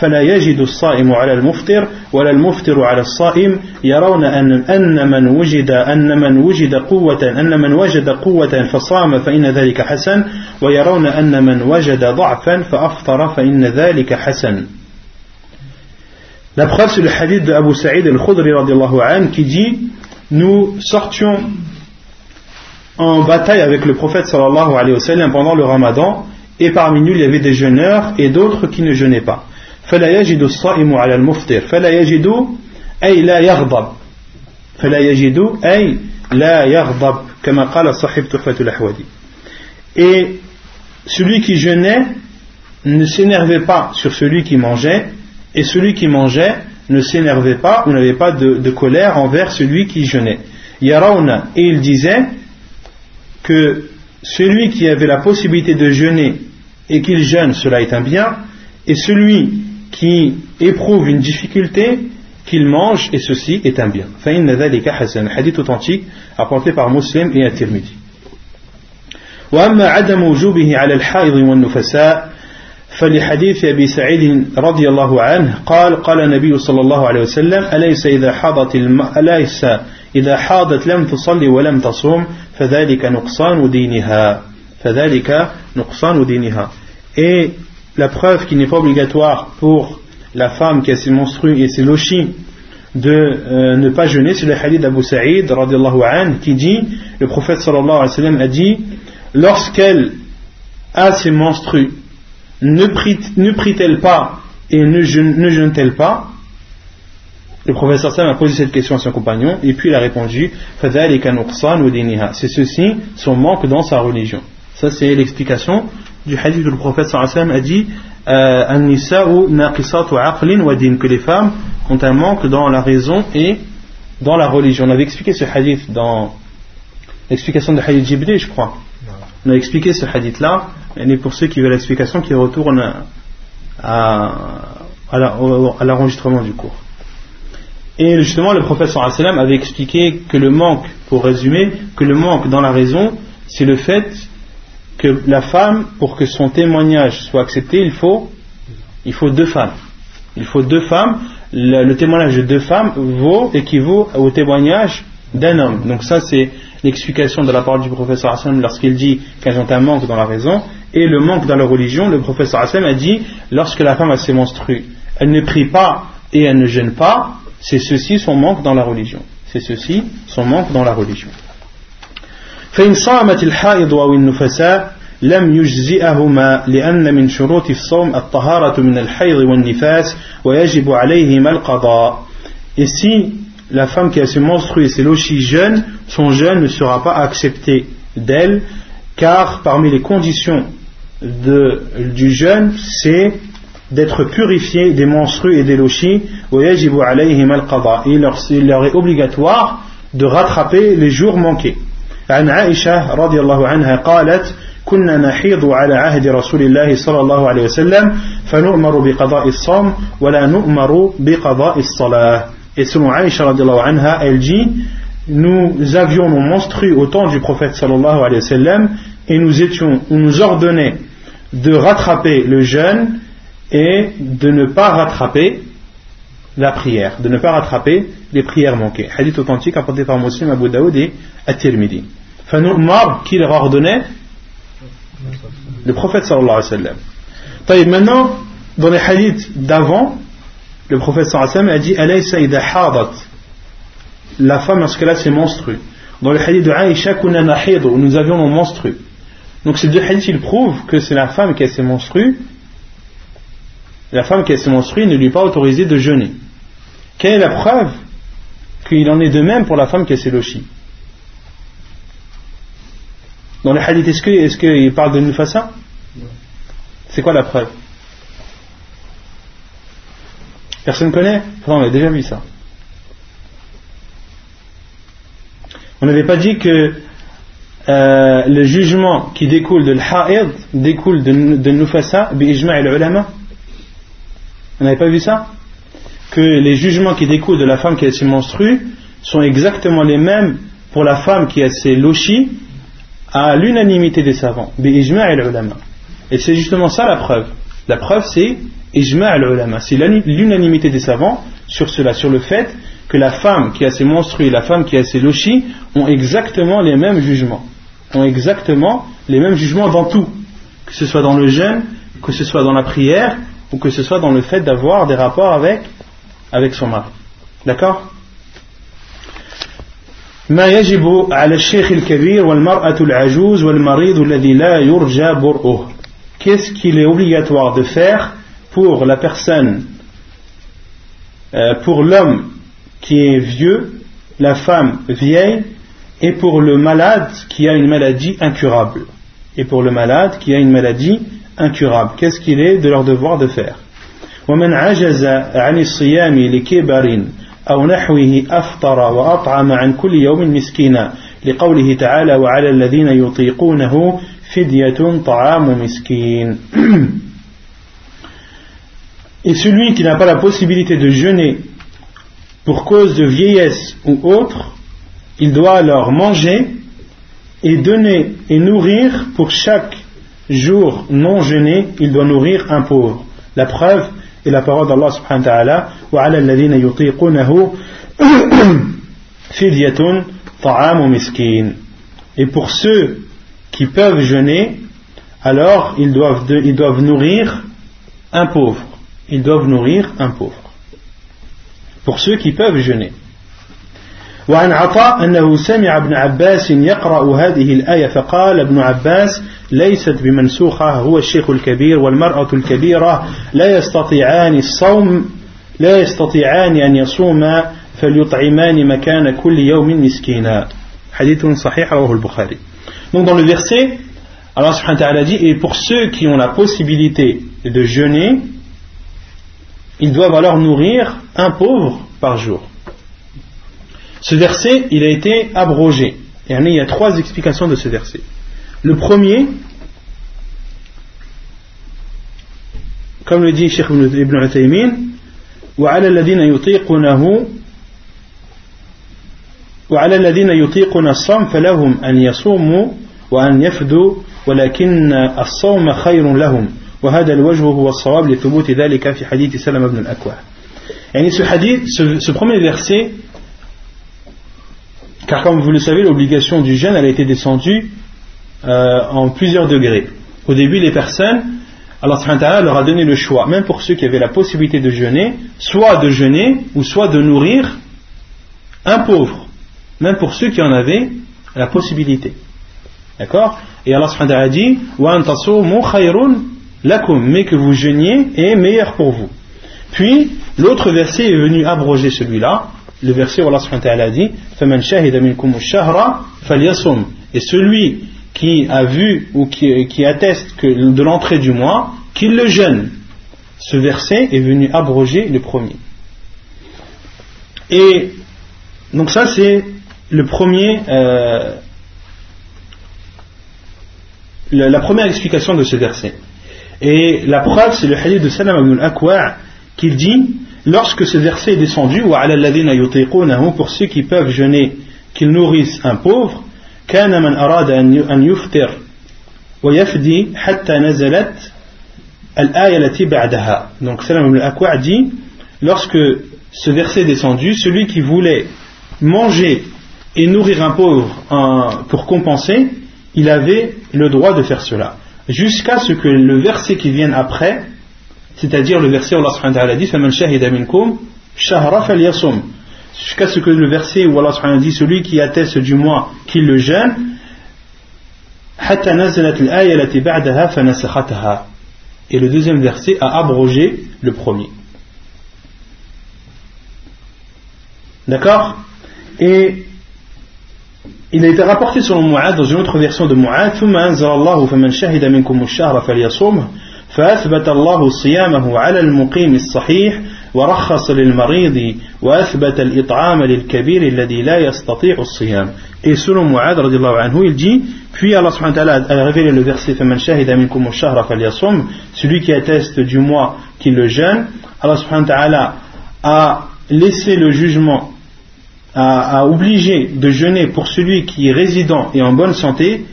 فلا يجد الصائم على المفطر ولا المفطر على الصائم يرون أن, أن من وجد أن من وجد قوة أن من وجد قوة فصام فإن ذلك حسن ويرون أن من وجد ضعفا فأفطر فإن ذلك حسن La preuve c'est le hadith de Abu Sa'id al-Khudri qui dit Nous sortions en bataille avec le prophète sallallahu alayhi wa sallam pendant le ramadan et parmi nous il y avait des jeûneurs et d'autres qui ne jeûnaient pas. فلا يجد الصائم على المفطر فلا يجد أي لا يغضب فلا يجد أي لا يغضب كما قال صاحب تحفة الأحوادي et celui qui jeûnait ne s'énervait pas sur celui qui mangeait et celui qui mangeait ne s'énervait pas ou n'avait pas de, de, colère envers celui qui jeûnait. Yarawna, et il disait que celui qui avait la possibilité de jeûner et qu'il jeûne, cela est un bien, et celui qui éprouve une difficulté, qu'il mange, et ceci est un bien. Un hadith authentique apporté par Muslim et At-Tirmidhi. وأما عدم وجوبه على الحائض والنفساء فلحديث أبي سعيد رضي الله عنه قال قال النبي صلى الله عليه وسلم أليس إذا حاضت الم... أليس إذا حاضت لم تصلي ولم تصوم فذلك نقصان دينها فذلك نقصان دينها et la preuve qui n'est pas obligatoire pour la femme qui a ses menstrues et ses lochis de euh, ne pas jeûner, c'est le hadith d'Abu Sa'id anhu, qui dit, le prophète sallallahu a dit, lorsqu'elle a ses menstrues, ne prie-t-elle pas et ne jeûne-t-elle pas? Le prophète sallallahu alayhi a posé cette question à son compagnon et puis il a répondu, c'est ceci son manque dans sa religion. Ça c'est l'explication du hadith où le prophète sallam a dit euh, que les femmes ont un manque dans la raison et dans la religion. On avait expliqué ce hadith dans l'explication de hadith Jibril, je crois. On a expliqué ce hadith là, et pour ceux qui veulent l'explication, qui retournent à, à l'enregistrement du cours. Et justement, le prophète sallam avait expliqué que le manque, pour résumer, que le manque dans la raison, c'est le fait que la femme, pour que son témoignage soit accepté, il faut, deux femmes. Il faut deux femmes. Le, témoignage de deux femmes vaut, équivaut au témoignage d'un homme. Donc ça, c'est l'explication de la parole du professeur Hassan lorsqu'il dit qu'elles ont un manque dans la raison. Et le manque dans la religion, le professeur Hassan a dit, lorsque la femme a ses menstrues, elle ne prie pas et elle ne gêne pas, c'est ceci son manque dans la religion. C'est ceci son manque dans la religion. فإن صامت الحائض أو النفساء لم يجزئهما لأن من شروط الصوم الطهارة من الحيض والنفاس ويجب عليهما القضاء Et si la femme qui a ses menstrues et ses lochis jeûne, son jeûne ne sera pas accepté d'elle, car parmi les conditions de, du jeûne, c'est d'être purifié des menstrues et des lochis, il leur, il leur est obligatoire de rattraper les jours manqués. عن عائشة رضي الله عنها قالت كنا نحيض على عهد رسول الله صلى الله عليه وسلم فنؤمر بقضاء الصوم ولا نؤمر بقضاء الصلاة Et selon Aïcha radiallahu anha, elle dit Nous avions nos menstrues au temps du prophète sallallahu alayhi wa sallam et nous étions, on nous ordonnait de rattraper le jeûne et de ne pas rattraper la prière, de ne pas rattraper les prières manquées. Hadith authentique apporté par Muslim, Abu Daoud et At-Tirmidhi. Fanoumar, qui leur ordonnait Le prophète sallallahu alayhi wa sallam. Maintenant, dans les hadiths d'avant, le prophète sallallahu alayhi wa sallam a dit hadat la femme lorsqu'elle a ses menstrues. Dans le hadith de Aïcha, où nous avions nos menstrues. Donc ces deux hadiths, ils prouvent que c'est la femme qui a ses menstrues. La femme qui a ses menstrues ne lui est pas autorisée de jeûner. Quelle est la preuve qu'il en est de même pour la femme qui a ses lochis dans le hadith, est-ce qu'il parle de Nufasa C'est quoi la preuve Personne connaît Non, on a déjà vu ça. On n'avait pas dit que euh, le jugement qui découle de l'ha'id découle de, de Nufasa bi ijma' ulama On n'avait pas vu ça Que les jugements qui découlent de la femme qui a ses menstrues sont exactement les mêmes pour la femme qui a ses lochis à l'unanimité des savants, Et c'est justement ça la preuve. La preuve c'est c'est l'unanimité des savants sur cela, sur le fait que la femme qui a ses menstrues et la femme qui a ses lochis ont exactement les mêmes jugements. Ont exactement les mêmes jugements dans tout. Que ce soit dans le jeûne, que ce soit dans la prière, ou que ce soit dans le fait d'avoir des rapports avec, avec son mari. D'accord ما يجب على الشيخ الكبير والمرأة العجوز والمريض الذي لا يرجى برؤه Qu'est-ce qu'il est obligatoire de faire pour la personne, euh, pour l'homme qui est vieux, la femme vieille, et pour le malade qui a une maladie incurable. Et pour le malade qui a une maladie incurable. Qu'est-ce qu'il est de leur devoir de faire ومن عجز عن الصيام لكبر أو نحوه أفطر وأطعم عن كل يوم مسكينا لقوله تعالى وعلى الذين يطيقونه فدية طعام مسكين Et celui qui n'a pas la possibilité de jeûner pour cause de vieillesse ou autre, il doit alors manger et donner et nourrir pour chaque jour non jeûné, il doit nourrir un pauvre. La preuve est la parole d'Allah subhanahu wa ta'ala وعلى الذين يطيقونه فدية طعام مسكين Et pour ceux qui peuvent jeûner, alors ils doivent, ils doivent nourrir un pauvre. Ils doivent nourrir un pauvre pour ceux qui peuvent jeûner. وعن عطاء أنه سمع ابن عباس يقرأ هذه الآية فقال ابن عباس ليست بمنسوخة هو الشيخ الكبير والمرأة الكبيرة لا يستطيعان الصوم لا يستطيعان أن يصوما فليطعمان مكان كل يوم مسكينا حديث صحيح رواه البخاري Donc dans le verset, Allah subhanahu wa ta'ala dit Et pour ceux qui ont la possibilité de jeûner, ils doivent alors nourrir un pauvre par jour. Ce verset, il a été abrogé. Et il y a trois explications de ce verset. Le premier, comme le dit Cheikh Ibn Uthaymin, وعلى الذين يطيقونه وعلى الذين يطيقون الصوم فلهم أن يصوموا وأن يفدوا ولكن الصوم خير لهم وهذا الوجه هو الصواب لثبوت ذلك في حديث سلم بن الأكوع يعني ce hadith, ce, ce premier verset car comme vous le savez l'obligation du jeûne a été descendue euh, en plusieurs degrés. Au début les personnes Allah leur a donné le choix. Même pour ceux qui avaient la possibilité de jeûner soit de jeûner ou soit de nourrir un pauvre. Même pour ceux qui en avaient la possibilité. D'accord? Et Allah a dit mais que vous jeûniez est meilleur pour vous. Puis, l'autre verset est venu abroger celui-là. Le verset où Allah a dit Et celui qui a vu ou qui, atteste que de l'entrée du mois, qu'il le jeûne. Ce verset est venu abroger le premier. Et donc ça c'est le premier, euh, la première explication de ce verset. Et la preuve, c'est le hadith de Salam ibn al-Akwa' qu'il dit lorsque ce verset est descendu, pour ceux qui peuvent jeûner, qu'ils nourrissent un pauvre, كان من أراد أن يفطر ويفدي حتى نزلت الآية التي بعدها. Donc Salam ibn al-Akwa' dit lorsque ce verset est descendu, celui qui voulait manger et nourrir un pauvre pour compenser, il avait le droit de faire cela jusqu'à ce que le verset qui vient après, c'est-à-dire le verset où Allah subhanahu wa ta'ala dit jusqu'à ce que le verset où Allah subhanahu wa ta'ala dit celui qui atteste du mois qu'il le jeûne et le deuxième verset a abrogé le premier d'accord et il a été rapporté selon Mu'ad dans une autre version de Mu'ad ثم أنزل الله فمن شهد منكم الشهر فليصومه فأثبت الله صيامه على المقيم الصحيح ورخص للمريض وأثبت الإطعام للكبير الذي لا يستطيع الصيام Et selon Mu'ad radiallahu anhu, il dit Puis Allah subhanahu wa ta'ala a révélé le verset فمن شهد منكم الشهر فليصوم Celui qui atteste du mois qui le jeûne, Allah subhanahu wa ta'ala a laissé le jugement a, obligé de jeûner pour celui qui est résident et en bonne santé,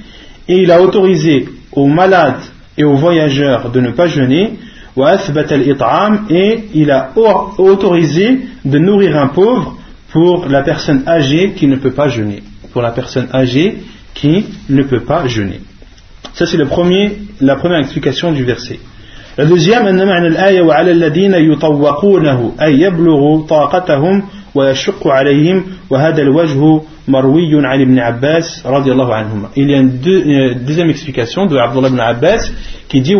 et il a autorisé aux malades et aux voyageurs de ne pas jeûner, et il a autorisé de nourrir un pauvre pour la personne âgée qui ne peut pas jeûner. Pour la personne âgée qui ne peut pas jeûner. Ça c'est la première explication du verset. La deuxième, أن il y a une, deux, une, deuxième explication de Abdullah ibn Abbas qui dit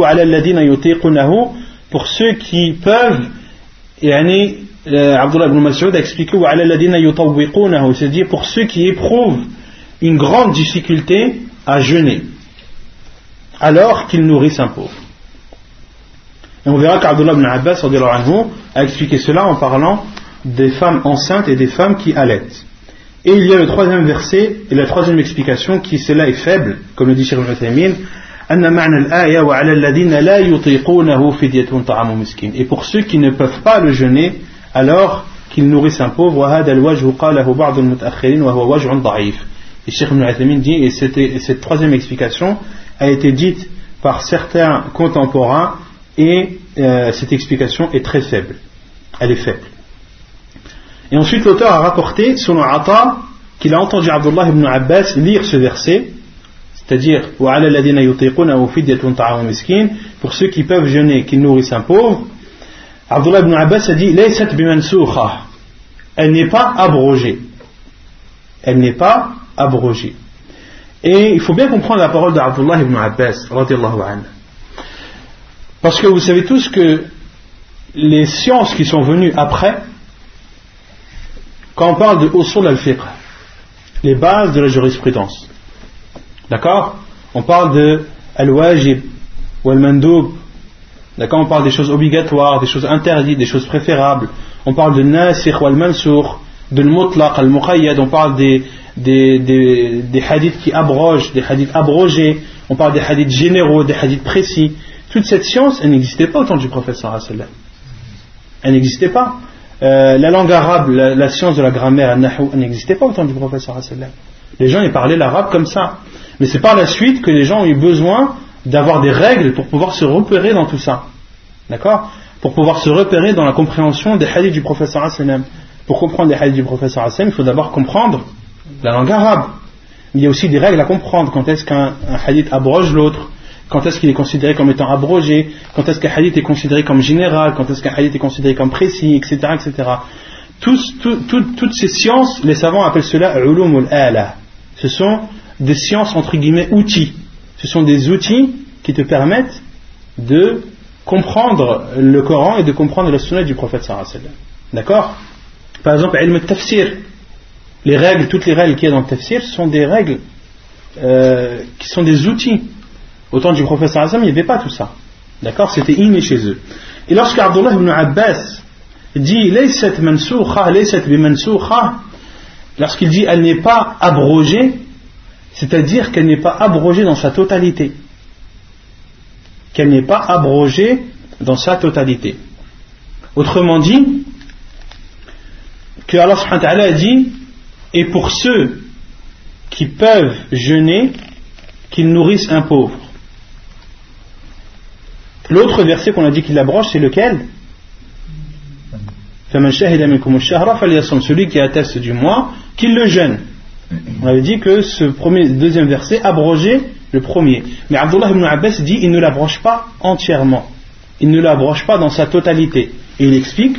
pour ceux qui peuvent yani, euh, Abdullah ibn Mas'ud a expliqué c'est-à-dire pour ceux qui éprouvent une grande difficulté à jeûner alors qu'ils nourrissent un pauvre. Et on verra qu'Abdullah ibn Abbas a expliqué cela en parlant des femmes enceintes et des femmes qui allaitent. Et il y a le troisième verset et la troisième explication qui cela est faible, comme le dit Cheikh Ibn Et pour ceux qui ne peuvent pas le jeûner, alors qu'ils nourrissent un pauvre, et Cheikh Ibn dit, et cette troisième explication a été dite par certains contemporains et euh, cette explication est très faible. Elle est faible. Et ensuite, l'auteur a rapporté, selon Atta, qu'il a entendu Abdullah ibn Abbas lire ce verset, c'est-à-dire pour ceux qui peuvent jeûner, qui nourrissent un pauvre. Abdullah ibn Abbas a dit Elle n'est pas abrogée. Elle n'est pas abrogée. Et il faut bien comprendre la parole d'Abdullah ibn Abbas, parce que vous savez tous que les sciences qui sont venues après, quand on parle de usul al-fiqh, les bases de la jurisprudence, d'accord? On parle de al-wajib ou al-mandoub, d'accord? On parle des choses obligatoires, des choses interdites, des choses préférables. On parle de nasikh ou al-mansour, de al-mutlaq, al-muqayyad, on parle des, des, des, hadiths qui abrogent, des hadiths abrogés, on parle des hadiths généraux, des hadiths précis. Toute cette science, elle n'existait pas au temps du prophète sallallahu Elle n'existait pas. Euh, la langue arabe, la, science de la grammaire, n'existait pas au temps du sallallahu Les gens, ils parlaient l'arabe comme ça. Mais c'est par la suite que les gens ont eu besoin d'avoir des règles pour pouvoir se repérer dans tout ça. D'accord? Pour pouvoir se repérer dans la compréhension des hadiths du sallallahu Pour comprendre les hadiths du sallallahu il faut d'abord comprendre la langue arabe. Il y a aussi des règles à comprendre. Quand est-ce qu'un hadith abroge l'autre? Quand est-ce qu'il est considéré comme étant abrogé Quand est-ce qu'un hadith est considéré comme général Quand est-ce qu'un hadith est considéré comme précis Etc. etc. toutes ces sciences, les savants appellent cela ulum ala Ce sont des sciences entre guillemets outils. Ce sont des outils qui te permettent de comprendre le Coran et de comprendre la sunna du prophète sallallahu D'accord? Par exemple, ilm tafsir les règles, toutes les règles qu'il y a dans le tafsir sont des règles euh, qui sont des outils. Au temps du professeur Azam, il n'y avait pas tout ça. D'accord? C'était inné chez eux. Et lorsque Abdullah ibn Abbas dit lorsqu'il dit elle n'est pas abrogée, c'est-à-dire qu'elle n'est pas abrogée dans sa totalité. Qu'elle n'est pas abrogée dans sa totalité. Autrement dit, que Allah a dit et pour ceux qui peuvent jeûner, qu'ils nourrissent un pauvre. L'autre verset qu'on a dit qu'il abroge, c'est lequel celui qui atteste du mois, qu'il le jeûne. On avait dit que ce premier, deuxième verset abrogeait le premier. Mais Abdullah ibn Abbas dit il ne l'abroge pas entièrement. Il ne l'abroge pas dans sa totalité. Et il explique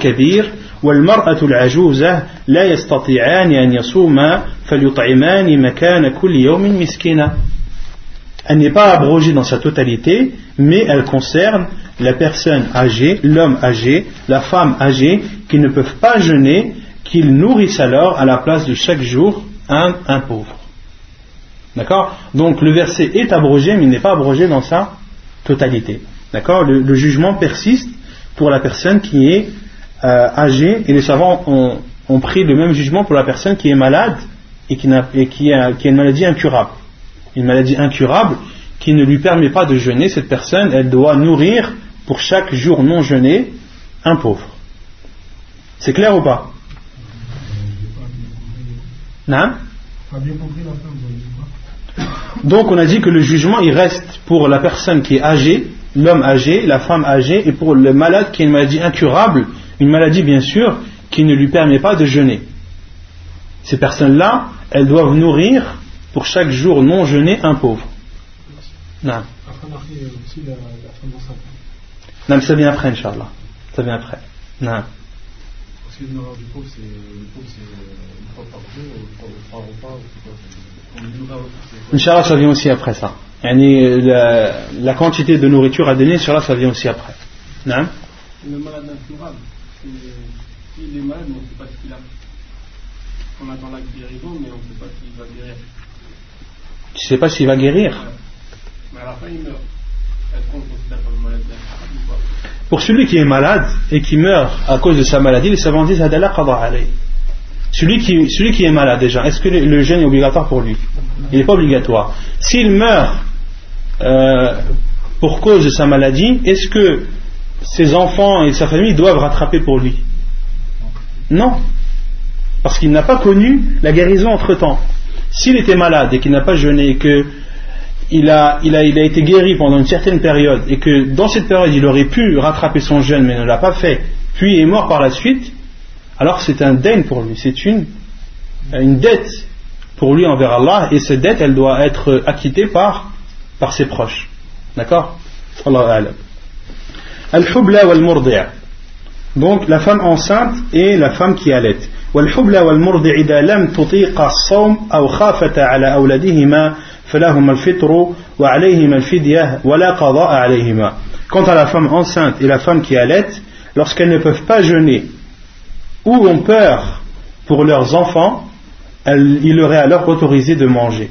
kabir والمرأة العجوزة لا يستطيعان أن يصوما فليطعمان مكان كل يوم مسكينا Elle n'est pas abrogée dans sa totalité, mais elle concerne la personne âgée, l'homme âgé, la femme âgée, qui ne peuvent pas jeûner, qu'ils nourrissent alors à la place de chaque jour un, pauvre. D'accord? Donc le verset est abrogé, mais il n'est pas abrogé dans sa totalité. D'accord? Le, jugement persiste pour la personne qui est euh, âgé, et les savants ont, pris le même jugement pour la personne qui est malade et qui, a, une maladie incurable. Une maladie incurable qui ne lui permet pas de jeûner, cette personne, elle doit nourrir pour chaque jour non jeûné un pauvre. C'est clair ou pas? Non Donc on a dit que le jugement il reste pour la personne qui est âgée, l'homme âgé, la femme âgée, et pour le malade qui a une maladie incurable, une maladie bien sûr qui ne lui permet pas de jeûner. Ces personnes-là, elles doivent nourrir pour chaque jour non jeûné un pauvre. Non. Non, mais ça vient après, Inch'Allah. Ça vient après. Non. Que le du pauvre, c'est une fois par jour, trois repas, Inch'Allah, ça vient aussi après ça. La, la quantité de nourriture à donner, Inch'Allah, ça vient aussi après. Non Le malade incurable, s'il est malade, mais on ne sait pas ce qu'il a. On attend la guérison, mais on ne sait pas s'il va guérir. Tu ne sais pas s'il va guérir Pour celui qui est malade et qui meurt à cause de sa maladie, les savants disent Adala qada celui qui, celui qui est malade déjà, est-ce que le, jeûne est obligatoire pour lui? Il n'est pas obligatoire. S'il meurt euh, pour cause de sa maladie, est-ce que ses enfants et sa famille doivent rattraper pour lui? Non. Parce qu'il n'a pas connu la guérison entre-temps. S'il était malade et qu'il n'a pas jeûné et qu'il a, il a, il a été guéri pendant une certaine période et que dans cette période il aurait pu rattraper son jeûne mais ne l'a pas fait, puis est mort par la suite, alors c'est un dette pour lui, c'est une, une dette pour lui envers Allah, et cette dette, elle doit être acquittée par, par ses proches. D'accord Al-Hubla wal Donc la femme enceinte et la femme qui allait. والحبلى والمرضع إذا لم تطيق الصوم أو خافتا على أولادهما فلهما الفطر وعليهما الفدية ولا قضاء عليهما. Quant à la femme enceinte et la femme qui allait, lorsqu'elles ne peuvent pas jeûner ou ont peur pour leurs enfants, il leur est alors autorisé de manger.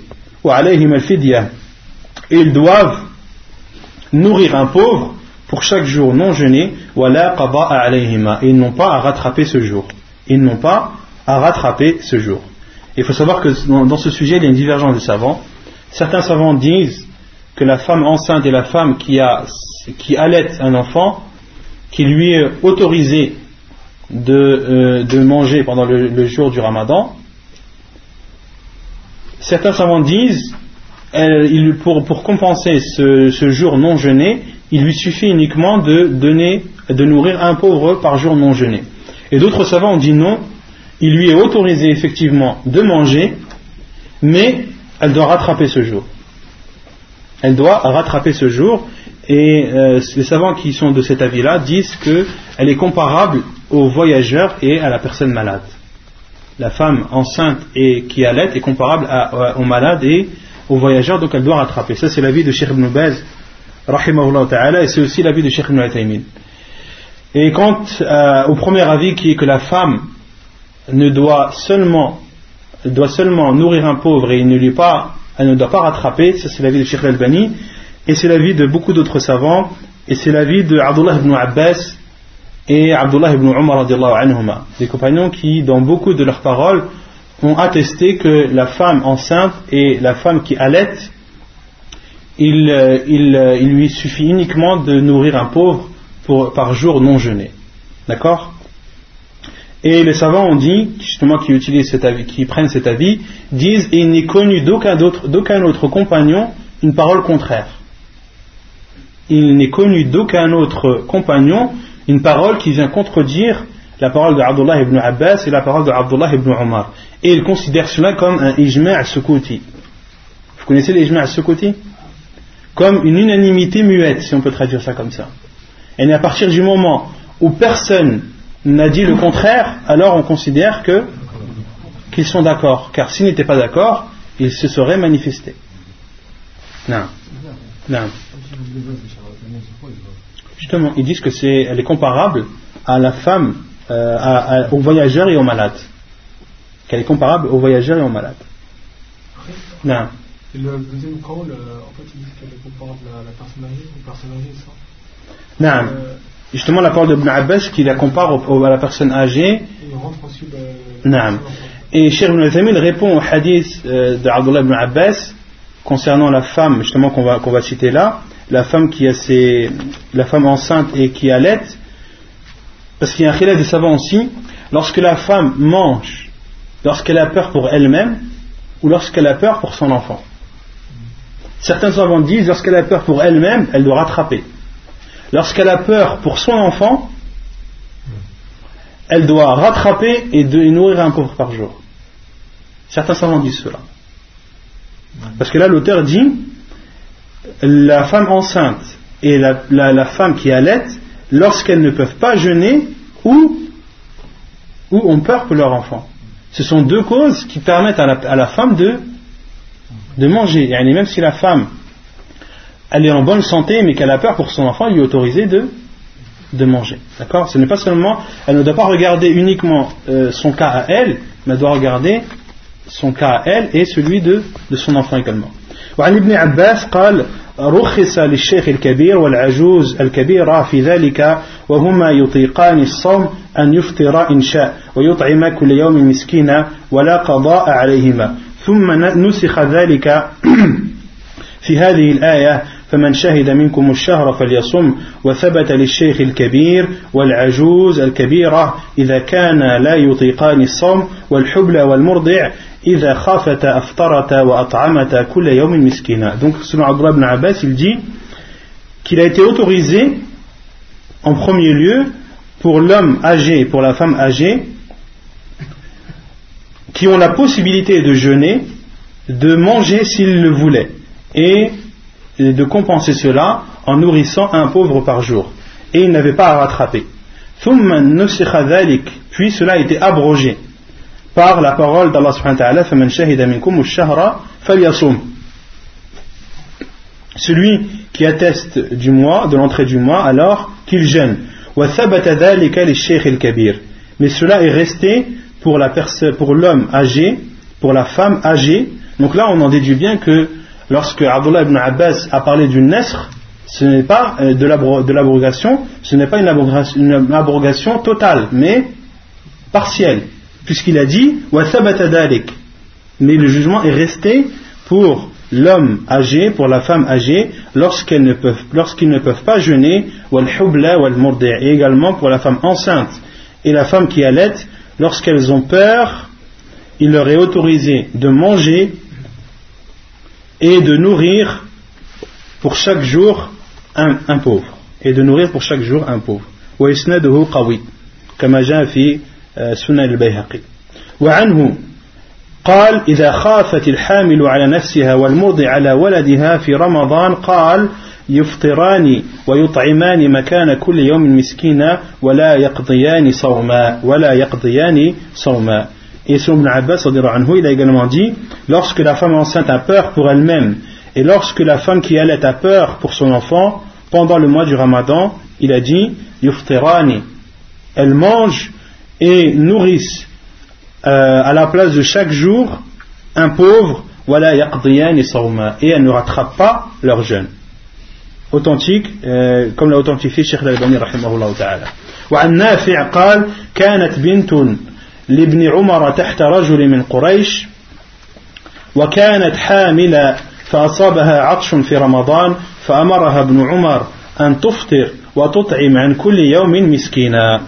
Et ils doivent nourrir un pauvre pour chaque jour non jeûné, et ils n'ont pas à rattraper ce jour. Ils n'ont pas à rattraper ce jour. Il faut savoir que dans, ce sujet, il y a une divergence des savants. Certains savants disent que la femme enceinte et la femme qui, allait un enfant, qui lui est autorisé de, euh, manger pendant le, jour du ramadan, certains savants disent, pour, compenser ce, jour non jeûné, il lui suffit uniquement de de nourrir un pauvre par jour non jeûné. Et d'autres savants ont dit non, il lui est autorisé effectivement de manger, mais elle doit rattraper ce jour. Elle doit rattraper ce jour, et euh, les savants qui sont de cet avis-là disent qu'elle est comparable aux voyageurs et à la personne malade. La femme enceinte et qui allait est comparable à, aux malades et aux voyageurs, donc elle doit rattraper. Ça, c'est l'avis de Sheikh ibn Baz, ta'ala, et c'est aussi l'avis de Sheikh ibn Taymin. Et quant euh, au premier avis qui est que la femme ne doit seulement, doit seulement nourrir un pauvre et il ne elle ne doit pas rattraper, ça c'est l'avis de Sheikh al-Bani, et c'est l'avis de beaucoup d'autres savants, et c'est l'avis de Abdullah ibn Abbas, et Abdullah ibn Umar anhuma, des compagnons qui, dans beaucoup de leurs paroles, ont attesté que la femme enceinte et la femme qui allait, il, euh, euh, lui suffit uniquement de nourrir un pauvre par jour non jeûné. D'accord? Et les savants ont dit, justement qui utilisent cet avis, qui prennent cet avis, disent il n'est connu d'aucun autre, d'aucun autre compagnon une parole contraire. Il n'est connu d'aucun autre compagnon une parole qui vient contredire la parole de Abdullah ibn Abbas et la parole de Abdullah ibn Omar. Et il considère cela comme un ijma' sukuti. Vous connaissez l'ijma' sukuti Comme une unanimité muette, si on peut traduire ça comme ça. Et à partir du moment où personne n'a dit le contraire, alors on considère que qu'ils sont d'accord. Car s'ils n'étaient pas d'accord, ils se seraient manifestés. Non. Non. Justement, ils disent que c'est, elle est comparable à la femme, euh, aux voyageurs et aux malades. Qu'elle est comparable aux voyageurs et aux malades. Non. Et le deuxième call, en fait, ils disent qu'elle est comparable à la personne âgée, aux personnes âgées, ça? Non. Euh, Justement, la parole de Ibn Abbas qui la compare à la personne âgée. Non. Et Cheikh Ibn répond au hadith euh, de Abdullah ibn Abbas concernant la femme, justement, qu'on va, qu'on va citer là la femme qui a ses, la femme enceinte et qui allait, parce qu'il y a un khilaf des savants aussi, lorsque la femme mange, lorsqu'elle a peur pour elle-même, ou lorsqu'elle a peur pour son enfant. Certains savants disent lorsqu'elle a peur pour elle-même, elle doit rattraper. Lorsqu'elle a peur pour son enfant, elle doit rattraper et, nourrir un pauvre par jour. Certains savants disent cela. Parce que là, l'auteur dit la femme enceinte et la, femme qui allait, lorsqu'elles ne peuvent pas jeûner ou, ont peur pour leur enfant. Ce sont deux causes qui permettent à la, femme de, de manger. Et même si la femme elle est en bonne santé mais qu'elle a peur pour son enfant, il lui est autorisé de, de manger. D'accord Ce n'est pas seulement, elle ne doit pas regarder uniquement euh, son cas à elle, mais elle doit regarder son cas à elle et celui de, de son enfant également. وعن ابن عباس قال رخص للشيخ الكبير والعجوز الكبيرة في ذلك وهما يطيقان الصوم أن يفطر إن شاء ويطعم كل يوم مسكينا ولا قضاء عليهما ثم نسخ ذلك في هذه الآية فمن شهد منكم الشهر فليصم وثبت للشيخ الكبير والعجوز الكبيرة إذا كان لا يطيقان الصوم والحبل والمرضع إذا خافتا أفطرتا وأطعمتا كل يوم مسكينا donc selon Abdullah ibn Abbas il dit qu'il a été autorisé en premier lieu pour l'homme âgé et pour la femme âgée qui ont la possibilité de jeûner de manger s'ils le voulaient et de compenser cela en nourrissant un pauvre par jour. Et il n'avait pas à rattraper. Puis cela a été abrogé par la parole d'Allah Celui qui atteste du mois, de l'entrée du mois, alors qu'il jeûne. Mais cela est resté pour l'homme âgé, pour la femme âgée. Donc là, on en déduit bien que lorsque Abdullah ibn Abbas a parlé d'une nesr, ce n'est pas euh, de l'abrogation, ce n'est pas une abrogation, totale, mais partielle, puisqu'il a dit mais le jugement est resté pour l'homme âgé, pour la femme âgée, lorsqu'ils ne, ne peuvent pas jeûner, et également pour la femme enceinte et la femme qui allait, lorsqu'elles ont peur, il leur est autorisé de manger et de nourrir pour chaque jour un, un pauvre et de nourrir pour chaque jour un pauvre وإسناده قوي كما جاء في سنن البيهقي وعنه قال إذا خافت الحامل على نفسها والمرضع على ولدها في رمضان قال يفطران ويطعمان مكان كل يوم مسكينا ولا يقضيان صوما ولا يقضيان صوما Et sur Ibn Abbas, il a également dit lorsque la femme enceinte a peur pour elle-même et lorsque la femme qui allait a peur pour son enfant, pendant le mois du ramadan, il a dit yuftirani. Elles mangent et nourrissent euh, à la place de chaque jour un pauvre, voilà et elles ne rattrapent pas leur jeûne. Authentique, euh, comme l'a authentifié Sheikh Al-Albani rahimahullah ta'ala. وعن نافع قال كانت بنت لابن عمر تحت رجل من قريش وكانت حاملة فأصابها عطش في رمضان فأمرها ابن عمر أن تفطر وتطعم عن كل يوم مسكينا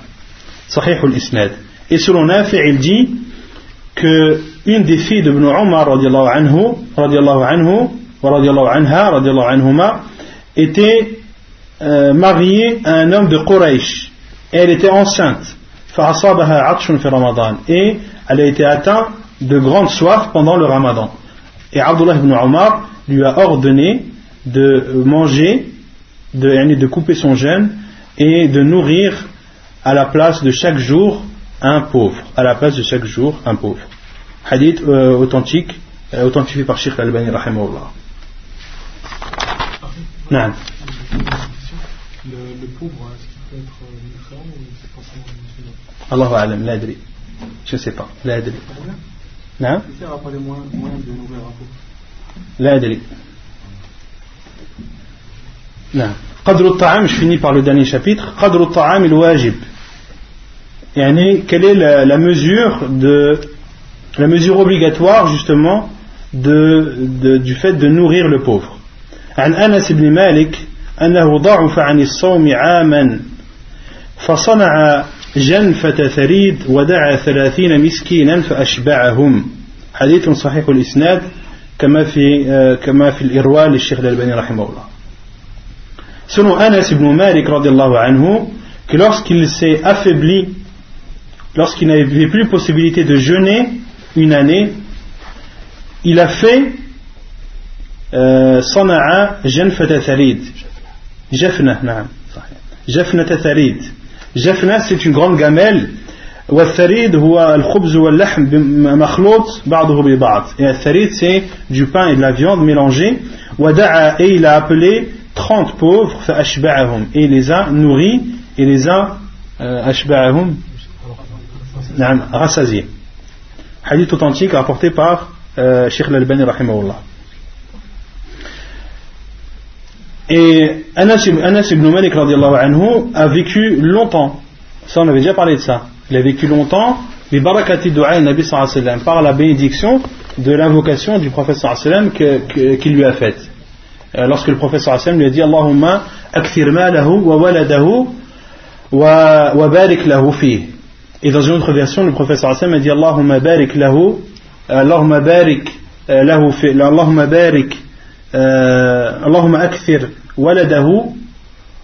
صحيح الإسناد Et selon Nafi, il que une des filles de Ibn Umar radiallahu anhu, radiallahu anhu, radiallahu anha, radiallahu anhuma, était euh, mariée à un homme de Quraysh. Elle était enceinte. Et elle a été atteinte de grande soif pendant le ramadan. Et Abdullah ibn Omar lui a ordonné de manger, de, de couper son jeûne et de nourrir à la place de chaque jour un pauvre. À la place de chaque jour un pauvre. Hadith euh, authentique, euh, authentifié par Sheikh Al-Albani, rahimahullah. Le, le pauvre, est-ce qu'il peut être euh, ou c'est forcément أعلم لا أدري je ne sais pas لا أدري نعم لا أدري نعم قدر الطعام je finis par le dernier chapitre قدر الطعام الواجب يعني quelle est la, la mesure de la mesure obligatoire justement de, de, du fait de nourrir le pauvre عن أنس بن مالك أنه ضعف عن الصوم عاما فصنع جنفة ثريد ودعا ثلاثين مسكينا فأشبعهم. حديث صحيح الإسناد كما في كما في الإرواء للشيخ الألباني رحمه الله. selon Anas ibn Malik anhu, que lorsqu'il s'est affaibli, lorsqu'il n'avait plus possibilité de jeûner une année, il a fait صنع جنفة ثريد جفنة نعم جفنة ثريد. جفنة c'est une grande gamelle والثريد هو الخبز واللحم مخلوط بعضه ببعض et الثريد c'est du pain et de la viande mélangés ودعا et il a appelé 30 pauvres فأشبعهم et il les a nourris et les a أشبعهم نعم rassasiés hadith authentique rapporté par euh, Sheikh Al-Albani rahimahullah Et Anas, ibn Malik anhu, a vécu longtemps. Ça, on avait déjà parlé de ça. Il a vécu longtemps. Par la bénédiction de l'invocation du prophète sallam qu'il lui a faite. Euh, lorsque le prophète sallam lui a dit Allahumma akthir malahu wa waladahu wa barik lahu fi. Et dans une autre version, le prophète sallam a dit Allahumma barik lahu, Allahumma barik euh, lahu fi, Allahumma Allahumma akthir waladahu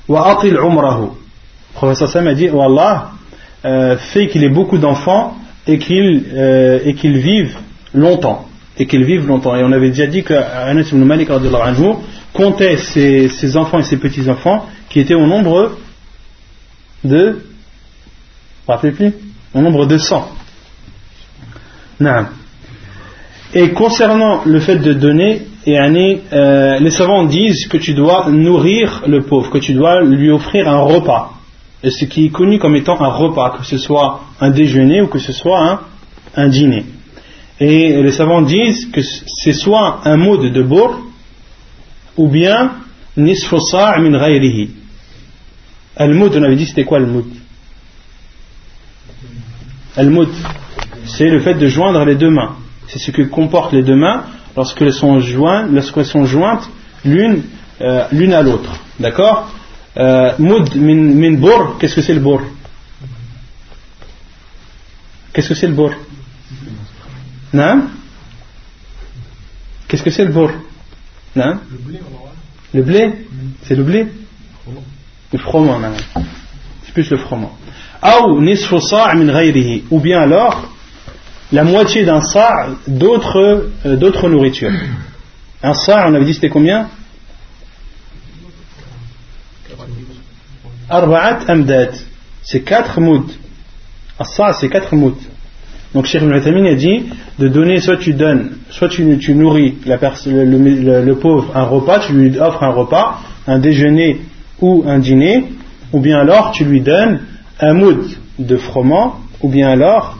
wa atil umrahu. Le professeur Sam a dit Oh Allah, euh, fait qu'il ait beaucoup d'enfants et qu'il euh, et qu'il vive longtemps. Et qu'il vive longtemps. Et on avait déjà dit que Anas ibn Malik comptait ses, ses, enfants et ses petits-enfants qui étaient au nombre de. Vous rappelez plus? Au nombre de 100. Non. Et concernant le fait de donner, euh, les savants disent que tu dois nourrir le pauvre, que tu dois lui offrir un repas. Et ce qui est connu comme étant un repas, que ce soit un déjeuner ou que ce soit un, dîner. Et les savants disent que c'est soit un mode de bourre ou bien nisfu min ghayrihi. Al-mud, on avait dit c'était quoi le mud Al-mud, c'est le fait de joindre les deux mains c'est ce que comportent les deux mains lorsqu'elles sont jointes, lorsqu'elles sont jointes l'une euh, l'une à l'autre. D'accord euh, Moud min, bour, qu'est-ce que c'est le bour Qu'est-ce que c'est le bour Non Qu'est-ce que c'est le bour Non Le blé C'est le blé? Le froment, C'est plus le froment. Ou bien alors la moitié d'un sa' d'autres euh, d'autres nourritures. Un sa' on avait dit c'était combien? Arba'at amdad. C'est quatre mouds. Un sa' c'est quatre mouds. Donc Cheikh Ibn a dit de donner, soit tu donnes, soit tu, tu nourris la le, le, pauvre un repas, tu lui offres un repas, un déjeuner ou un dîner, ou bien alors tu lui donnes un moud de froment, ou bien alors